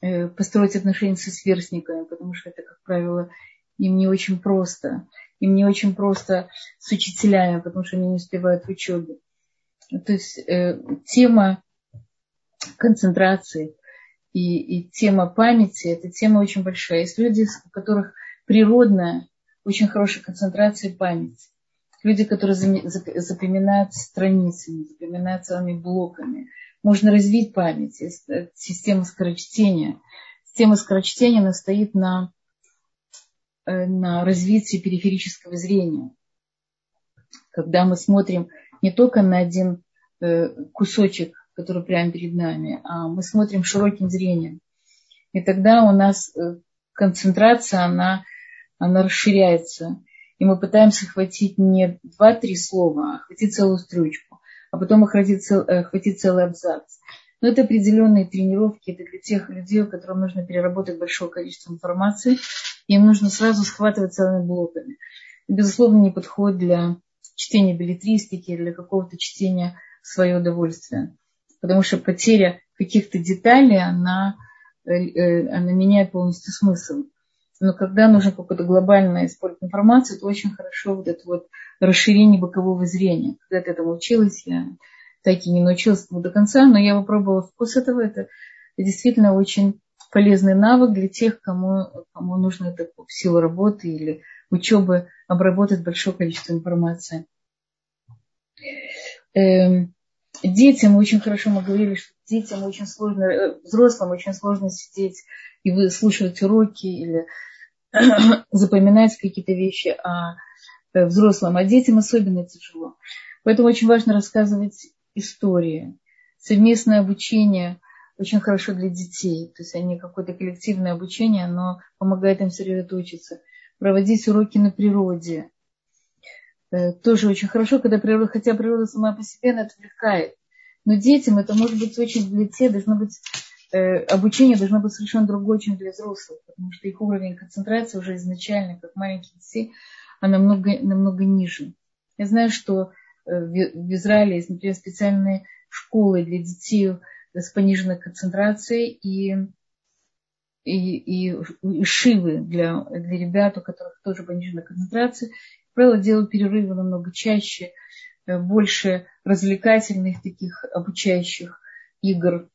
э, построить отношения со сверстниками, потому что это, как правило, им не очень просто. Им не очень просто с учителями, потому что они не успевают в учебе. То есть э, тема концентрации и, и тема памяти – это тема очень большая. Есть люди, у которых природная, очень хорошая концентрация и память. Люди, которые запоминают страницами, запоминают целыми блоками. Можно развить память. Э, система скорочтения. Система скорочтения она стоит на, на развитии периферического зрения. Когда мы смотрим не только на один э, кусочек который прямо перед нами, а мы смотрим широким зрением. И тогда у нас э, концентрация, она, она расширяется. И мы пытаемся хватить не два-три слова, а хватить целую строчку, а потом э, хватить целый абзац. Но это определенные тренировки, это для тех людей, которым нужно переработать большое количество информации, им нужно сразу схватывать целыми блоками. Безусловно, не подходит для чтения билетристики, для какого-то чтения в свое удовольствие потому что потеря каких-то деталей, она, э, э, она меняет полностью смысл. Но когда нужно какое-то глобальное использовать информацию, то очень хорошо вот это вот расширение бокового зрения. Когда я этому училась, я так и не научилась до конца, но я попробовала вкус этого. Это действительно очень полезный навык для тех, кому, кому нужно это в силу работы или учебы обработать большое количество информации. Эм, детям очень хорошо мы говорили, что детям очень сложно, э, взрослым очень сложно сидеть и вы слушать уроки или (clears throat) запоминать какие-то вещи, а э, взрослым, а детям особенно тяжело. Поэтому очень важно рассказывать истории. Совместное обучение очень хорошо для детей. То есть они какое-то коллективное обучение, оно помогает им сосредоточиться. Проводить уроки на природе, Э, тоже очень хорошо, когда природа, хотя природа сама по себе она отвлекает. Но детям это может быть очень для детей, должно быть э, обучение должно быть совершенно другое, чем для взрослых, потому что их уровень концентрации уже изначально, как маленьких детей, а намного, намного ниже. Я знаю, что э, в Израиле есть, например, специальные школы для детей с пониженной концентрацией и, и, и, и шивы для, для ребят, у которых тоже пониженная концентрация правило, делаю перерывы намного чаще, э, больше развлекательных таких обучающих игр,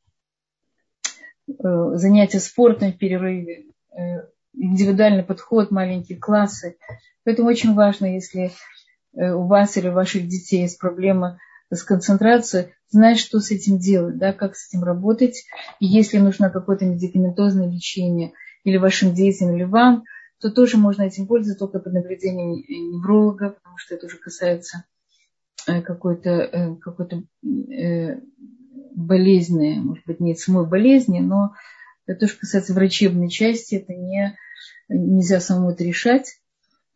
э, занятия спортом в перерыве, э, индивидуальный подход, маленькие классы. Поэтому очень важно, если у вас или у ваших детей есть проблема с концентрацией, знать, что с этим делать, да, как с этим работать. И если нужно какое-то медикаментозное лечение или вашим детям, или вам – то тоже можно этим пользоваться только под наблюдением невролога, потому что это уже касается э, какой-то э, какой э, болезни, может быть, не самой болезни, но это тоже касается врачебной части, это не, нельзя самому это решать.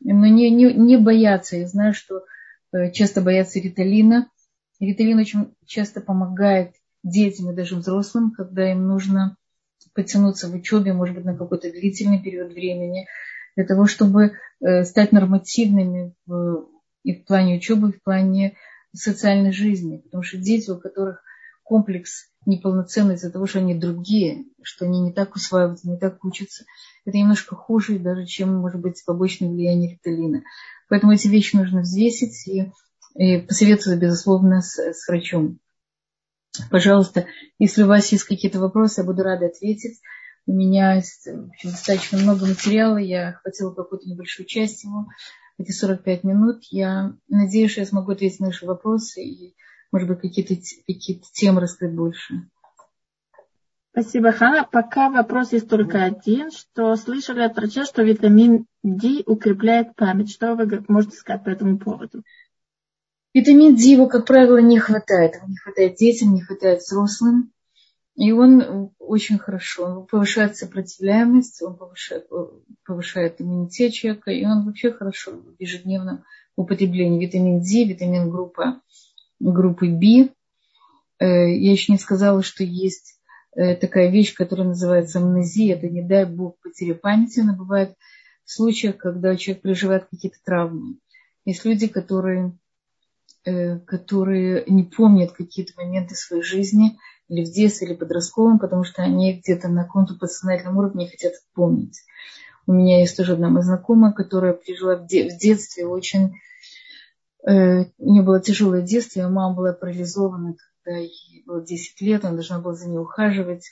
Но не, не, не бояться. Я знаю, что часто боятся риталина. Риталин очень часто помогает детям и даже взрослым, когда им нужно потянуться в учебе, может быть, на какой-то длительный период времени, для того, чтобы э, стать нормативными в, и в плане учебы, и в плане социальной жизни. Потому что дети, у которых комплекс неполноценный из-за того, что они другие, что они не так усваиваются, не так учатся, это немножко хуже даже, чем, может быть, побочное влияние риталина. Поэтому эти вещи нужно взвесить и, и посоветоваться, безусловно, с, с врачом. Пожалуйста, если у вас есть какие-то вопросы, я буду рада ответить. У меня есть достаточно много материала, я охватила какую-то небольшую часть его, эти 45 минут. Я надеюсь, что я смогу ответить на ваши вопросы и, может быть, какие-то какие темы раскрыть больше. Спасибо, Хана. Пока вопрос есть только один, что слышали от врача, что витамин D укрепляет память. Что вы можете сказать по этому поводу? Витамин D его, как правило, не хватает. Не хватает детям, не хватает взрослым. И он очень хорошо, он повышает сопротивляемость, он повышает, повышает иммунитет человека, и он вообще хорошо в ежедневном употреблении витамин D, витамин группа, группы B. Э, я еще не сказала, что есть э, такая вещь, которая называется амнезия. Это, не дай бог, потеря памяти. Она бывает в случаях, когда человек переживает какие-то травмы. Есть люди, которые, э, которые не помнят какие-то моменты своей жизни, или в детстве, или подростковом, потому что они где-то на каком-то подсознательном уровне хотят помнить. У меня есть тоже одна моя знакомая, которая пережила в, де- в детстве очень... Э, у нее было тяжелое детство, ее мама была парализована, когда ей было 10 лет, она должна была за ней ухаживать.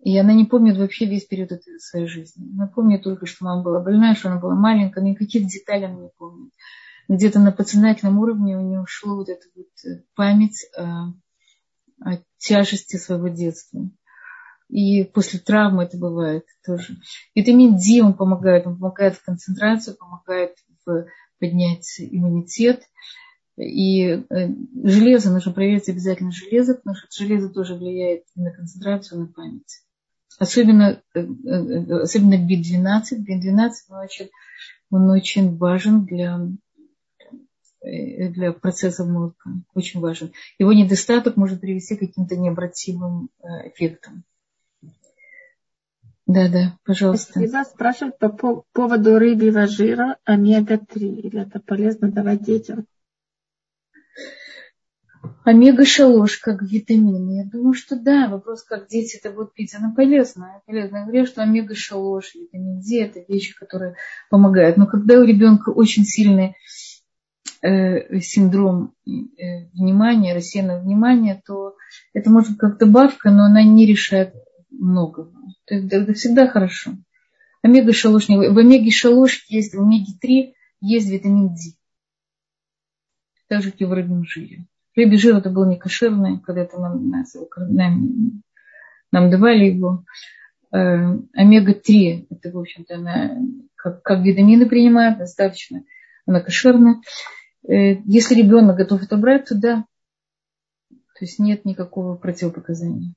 И она не помнит вообще весь период этой своей жизни. Она помнит только, что мама была больная, что она была маленькая, никаких деталей она не помнит. Где-то на подсознательном уровне у нее ушло вот эта вот э, память о, о тяжести своего детства. И после травмы это бывает тоже. Витамин D он помогает, он помогает в концентрации, помогает в поднять иммунитет. И э, железо, нужно проверить обязательно железо, потому что железо тоже влияет на концентрацию, на память. Особенно, э, особенно B12. B12 он очень, он очень важен для, для процессов мозга. Очень важен. Его недостаток может привести к каким-то необратимым эффектам. Да, да, пожалуйста. Спасибо. Спрашивают по поводу рыбьего жира омега-3. Или это полезно давать детям? Омега-шалош как витамин. Я думаю, что да. Вопрос, как дети это будут пить, она полезна. полезна. Я говорю, что омега-шалош, витамин D это вещи, которые помогают. Но когда у ребенка очень сильный э, синдром э, внимания, рассеянного внимания, то это может быть как добавка, но она не решает многого. Это, это всегда хорошо. Омега-шалош, в омеге-шалош есть, в омеге-3 есть витамин D. Так же, как и в рыбном жире. Рыбий жир это было не кошерное, когда-то нам, нам, нам давали его. Э, омега-3, это, в общем-то, она как, как витамины принимает, достаточно, она кошерная. Э, если ребенок готов это брать, то да. То есть нет никакого противопоказания.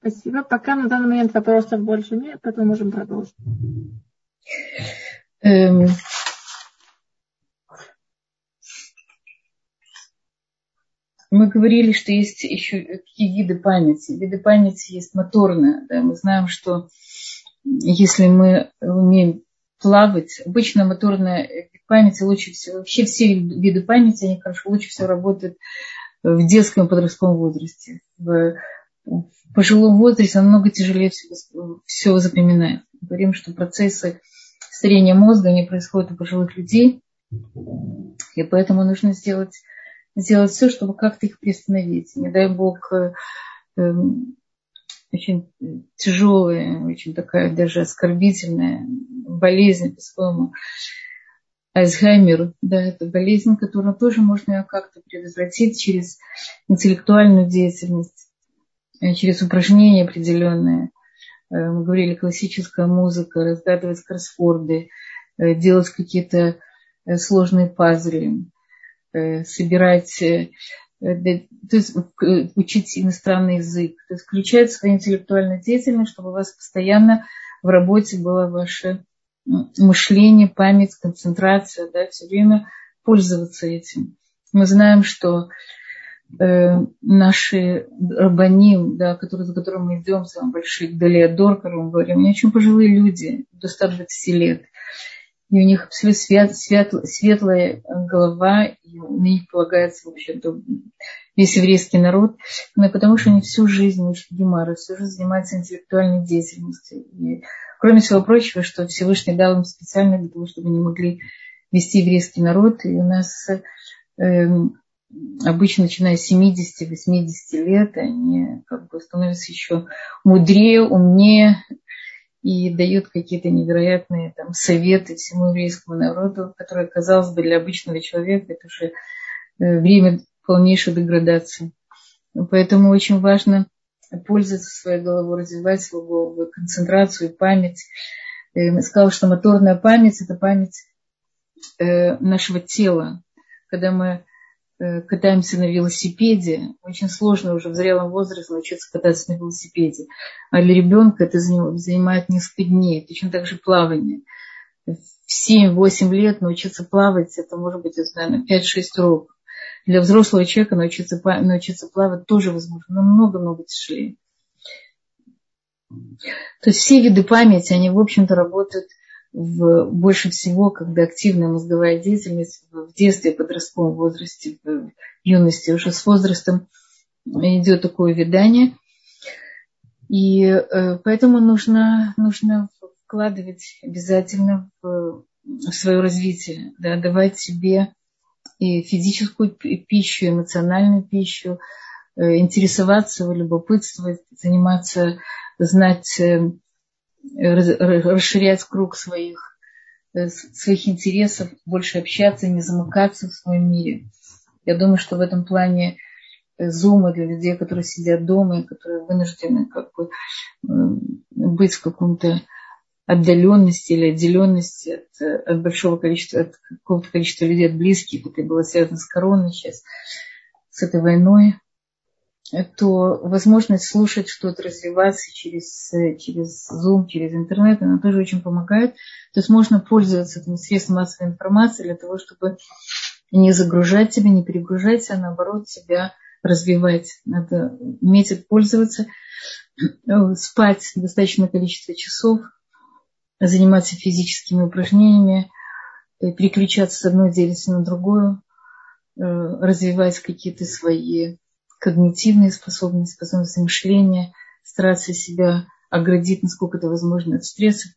Спасибо. Пока на данный момент вопросов больше нет, поэтому можем продолжить. Эм... Мы говорили, что есть еще какие виды памяти. Виды памяти есть моторная. Да? Мы знаем, что если мы умеем плавать, обычно моторная память лучше всего, вообще все виды памяти, они хорошо, лучше всего работают в детском и подростковом возрасте. В в пожилом возрасте намного тяжелее все, все запоминает. Говорим, что процессы старения мозга не происходят у пожилых людей, и поэтому нужно сделать, сделать все, чтобы как-то их приостановить. Не дай бог, э, э, очень тяжелая, очень такая даже оскорбительная болезнь, по-своему, Альцгеймер, да, это болезнь, которую тоже можно как-то предотвратить через интеллектуальную деятельность Э, через упражнения определенные. Э, мы говорили, классическая музыка, разгадывать кроссворды, э, делать какие-то сложные пазли, собирать, то есть учить иностранный язык, то есть включать свою интеллектуальную деятельность, чтобы у вас постоянно в работе было ваше мышление, память, концентрация, да, все время пользоваться этим. Мы знаем, что э, наши рабаним, да, которые, за которым мы идем, самые большие Далиадор, как мы говорим, они очень пожилые люди, до 120 лет. И у них абсолютно свят, свят, светлая голова, и на них полагается вообще-то весь еврейский народ, но потому что они всю жизнь учат Гемара, всю жизнь занимаются интеллектуальной деятельностью. И, кроме всего прочего, что Всевышний дал им специально для того, чтобы они могли вести еврейский народ. И у нас э, обычно начиная с 70-80 лет, они как бы становятся еще мудрее, умнее и дают какие-то невероятные там, советы всему еврейскому народу, которые, казалось бы, для обычного человека это уже э, время полнейшей деградации. Поэтому очень важно пользоваться своей головой, развивать свою голову, концентрацию, память. Я сказала, что моторная память – это память э, нашего тела. Когда мы э, катаемся на велосипеде. Очень сложно уже в зрелом возрасте научиться кататься на велосипеде. А для ребенка это занимает несколько дней. Точно так же плавание. В 7-8 лет научиться плавать, это может быть, наверное, 5-6 уроков. Для взрослого человека научиться, научиться плавать тоже возможно, намного-много тяжелее. То есть все виды памяти, они, в общем-то, работают в, больше всего, когда активная мозговая деятельность в детстве, подростковом возрасте, в юности, уже с возрастом идет такое видание. И э, поэтому нужно, нужно вкладывать обязательно в, в свое развитие, да, давать себе и физическую пищу, эмоциональную пищу, э, интересоваться, любопытствовать, заниматься, знать э, расширять круг своих, э, своих интересов, больше общаться, не замыкаться в своем мире. Я думаю, что в этом плане зума э, для людей, которые сидят дома и которые вынуждены как бы быть в каком-то отдаленности или отделенности от, от большого количества, от какого-то количества людей, от близких. Это было связано с короной сейчас, с этой войной то возможность слушать что-то, развиваться через, через Zoom, через интернет, она тоже очень помогает. То есть можно пользоваться этим средством массовой информации для того, чтобы не загружать себя, не перегружать, а наоборот себя развивать. Надо уметь пользоваться, спать достаточное количество часов, заниматься физическими упражнениями, переключаться с одной деятельности на другую, э, развивать какие-то свои когнитивные способности, способности мышления, стараться себя оградить, насколько это возможно, от стрессов.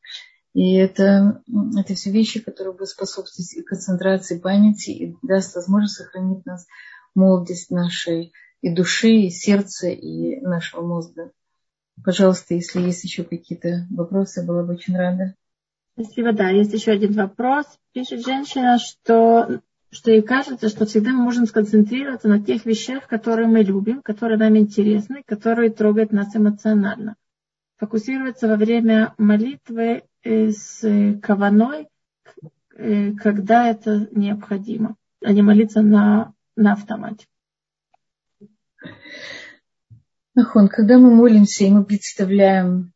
И это, это все вещи, которые будут способствовать концентрации памяти и даст возможность сохранить нас молодость нашей и души, и сердца, и нашего мозга. Пожалуйста, если есть еще какие-то вопросы, была бы очень рада. Спасибо, да. Есть еще один вопрос. Пишет женщина, что что ей кажется, что всегда мы можем сконцентрироваться на тех вещах, которые мы любим, которые нам интересны, которые трогают нас эмоционально. Фокусироваться во время молитвы э, с каваной, э, когда это необходимо, а не молиться на, на автомате. Нахон, когда мы молимся, и мы представляем,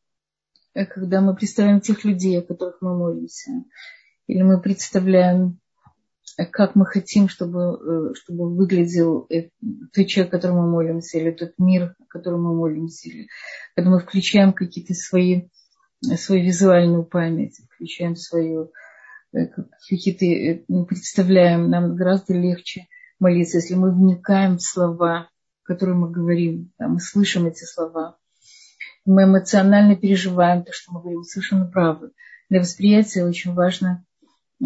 э, когда мы представляем тех людей, о которых мы молимся, или мы представляем как мы хотим, чтобы, э, чтобы выглядел тот человек, которому мы молимся, или тот мир, которому мы молимся, или когда мы включаем какие-то свои, свою визуальную память, включаем свою, э, какие-то, э, мы представляем, нам гораздо легче молиться, если мы вникаем в слова, которые мы говорим, да, мы слышим эти слова, мы эмоционально переживаем то, что мы говорим, совершенно правы. Для восприятия очень важно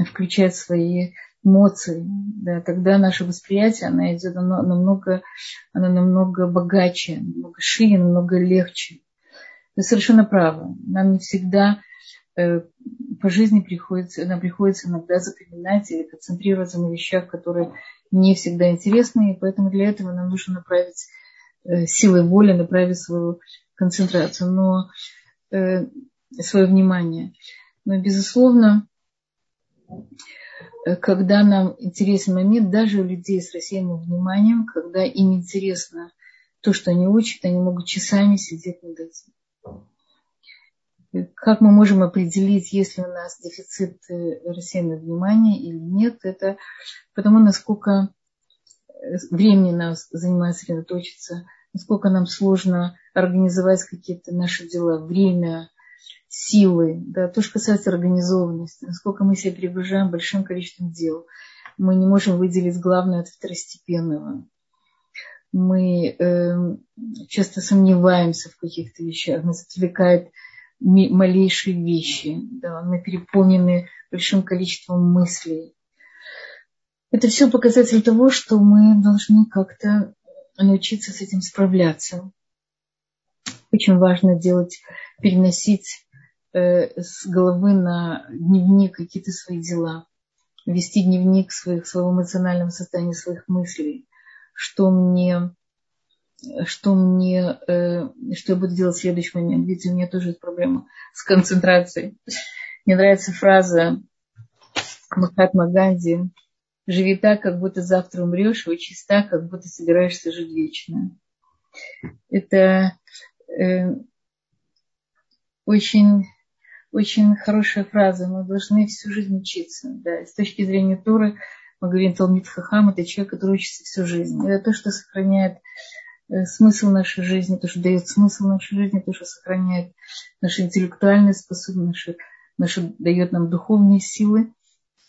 включать свои эмоций, да, тогда наше восприятие, оно идет намного, оно намного богаче, намного шире, намного легче. Вы совершенно правы. Нам не всегда э, по жизни приходится, нам приходится иногда запоминать или концентрироваться на вещах, которые не всегда интересны, и поэтому для этого нам нужно направить э, силой воли, направить свою концентрацию, но э, свое внимание. Но, безусловно, Э, когда нам интересен момент, даже у людей с рассеянным вниманием, когда им интересно то, что они учат, они могут часами сидеть над этим. Э, как мы можем определить, есть ли у нас дефицит э, рассеянного внимания или нет, это потому, насколько времени нам занимает сосредоточиться, насколько нам сложно организовать какие-то наши дела, время, силы, да, то, что касается организованности, насколько мы себя перегружаем большим количеством дел. Мы не можем выделить главное от второстепенного. Мы э, часто сомневаемся в каких-то вещах, нас отвлекает малейшие вещи, да, мы переполнены большим количеством мыслей. Это все показатель того, что мы должны как-то научиться с этим справляться. Очень важно делать, переносить Э, с головы на дневник какие-то свои дела, вести дневник своих, своего эмоционального состояния, своих мыслей, что мне, что мне, э, что я буду делать в следующий момент. Ведь у меня тоже есть проблема с концентрацией. Мне нравится фраза Махатма Ганди, живи так, как будто завтра умрешь, и учись так, как будто собираешься жить вечно. Это э, очень, очень хорошая фраза. Мы должны всю жизнь учиться. Да. С точки зрения Туры мы говорим, Талмит Хахам – это человек, который учится всю жизнь. Это то, что сохраняет смысл нашей жизни, то, что дает смысл нашей жизни, то, что сохраняет наши интеллектуальные способности, наши, наши, дает нам духовные силы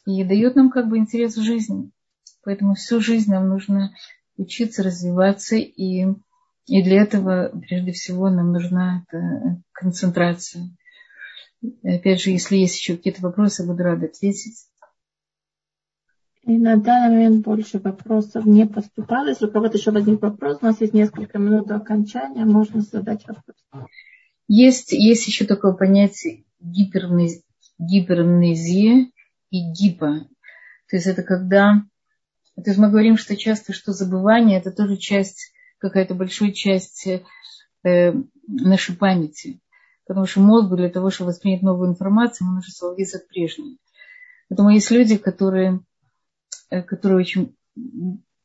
и дает нам как бы интерес в жизни. Поэтому всю жизнь нам нужно учиться, развиваться, и, и для этого, прежде всего, нам нужна эта концентрация. Опять же, если есть еще какие-то вопросы, буду рада ответить. И на данный момент больше вопросов не поступало. Если у кого-то еще возник вопрос, у нас есть несколько минут до окончания, можно задать вопрос. Есть, есть еще такое понятие гипернез, гипернезия и гипо. То есть это когда... То есть мы говорим, что часто, что забывание это тоже часть, какая-то большая часть э, нашей памяти. Потому что мозг для того, чтобы воспринять новую информацию, ему нужно освободиться от прежней. Поэтому есть люди, которые, которые очень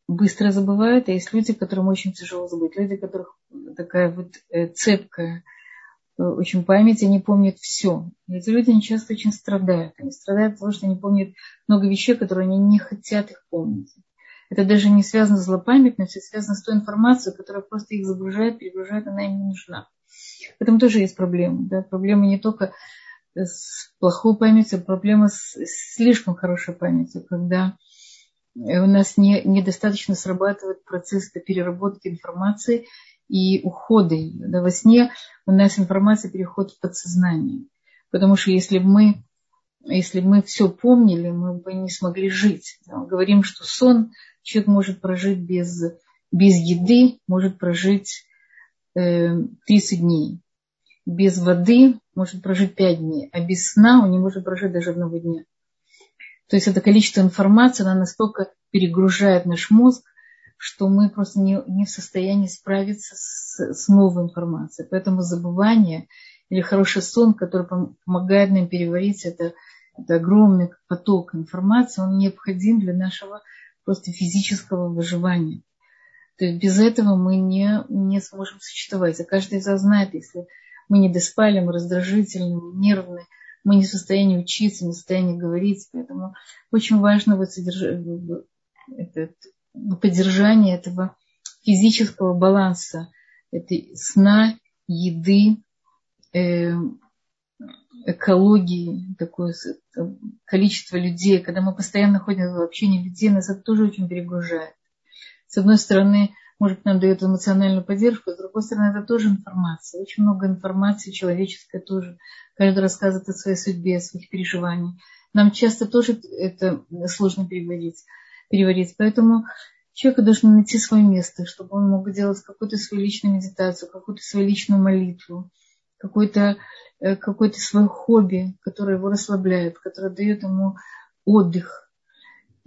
быстро забывают, а есть люди, которым очень тяжело забыть. Люди, у которых такая вот э, цепкая Э, очень память, они помнят все. И эти люди они часто очень страдают. Они страдают от того, что они помнят много вещей, которые они не хотят их помнить. Это даже не связано с злопамятностью, это связано с той информацией, которая просто их загружает, перегружает, она им не нужна. В этом тоже есть проблема. Да? Проблема не только с плохой памятью, а проблема с слишком хорошей памятью, когда у нас не, недостаточно срабатывает процесс переработки информации, и уходы. Да, во сне у нас информация переходит в подсознание. Потому что если бы мы, если мы все помнили, мы бы не смогли жить. Да, говорим, что сон человек может прожить без, без еды, может прожить э, 30 дней. Без воды может прожить 5 дней, а без сна он не может прожить даже одного дня. То есть это количество информации, она настолько перегружает наш мозг, что мы просто не, не в состоянии справиться с, с новой информацией. Поэтому забывание или хороший сон, который помогает нам переварить это, это огромный поток информации, он необходим для нашего просто физического выживания. То есть без этого мы не, не сможем существовать. А каждый из нас знает, если мы не доспали, мы раздражительны, мы нервны, мы не в состоянии учиться, не в состоянии говорить. Поэтому очень важно вот содержать, этот, поддержание этого физического баланса, этой сна, еды, э, экологии, такое количество людей, когда мы постоянно ходим в общении людей, нас это тоже очень перегружает. С одной стороны, может, нам дает эмоциональную поддержку, с другой стороны, это тоже информация. Очень много информации человеческой тоже. Каждый рассказывает о своей судьбе, о своих переживаниях. Нам часто тоже это сложно переводить переварить. Поэтому человек должен найти свое место, чтобы он мог делать какую-то свою личную медитацию, какую-то свою личную молитву, какое-то э, какое свое хобби, которое его расслабляет, которое дает ему отдых.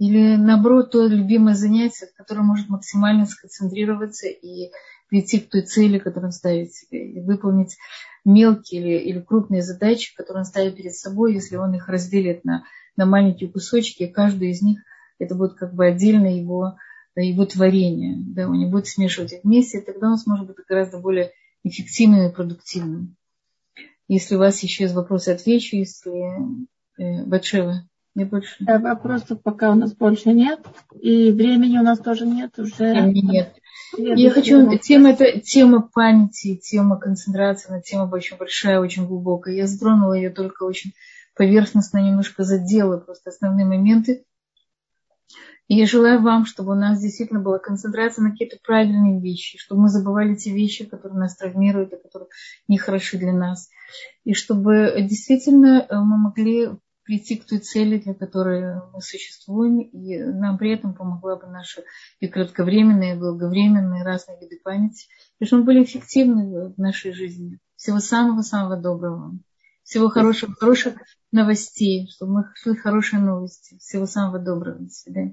Или наоборот, то любимое занятие, в котором может максимально сконцентрироваться и прийти к той цели, которую он ставит себе, и выполнить мелкие или, или крупные задачи, которые он ставит перед собой, если он их разделит на, на маленькие кусочки, каждый из них – это будет как бы отдельно его, его творение. Да, он не будет смешивать их вместе, и тогда он сможет быть гораздо более эффективным и продуктивным. Если у вас еще есть вопросы, отвечу. Если э, Батшева, не больше. Да, вопросов пока у нас больше нет. И времени у нас тоже нет уже. Времени нет. Я хочу, тема, это, тема памяти, тема концентрации, она тема очень большая, очень глубокая. Я затронула ее только очень поверхностно, немножко задела просто основные моменты. И я желаю вам, чтобы у нас действительно была концентрация на какие-то правильные вещи, чтобы мы забывали те вещи, которые нас травмируют и которые не хороши для нас. И чтобы действительно э, мы могли прийти к той цели, для которой мы существуем, и нам при этом помогла бы наша и кратковременная, и долговременная, разные виды памяти, и чтобы мы были эффективны в нашей жизни. Всего самого-самого доброго. Всего хорошего, хороших новостей, чтобы мы шли хорошие новости. Всего самого доброго. До свидания.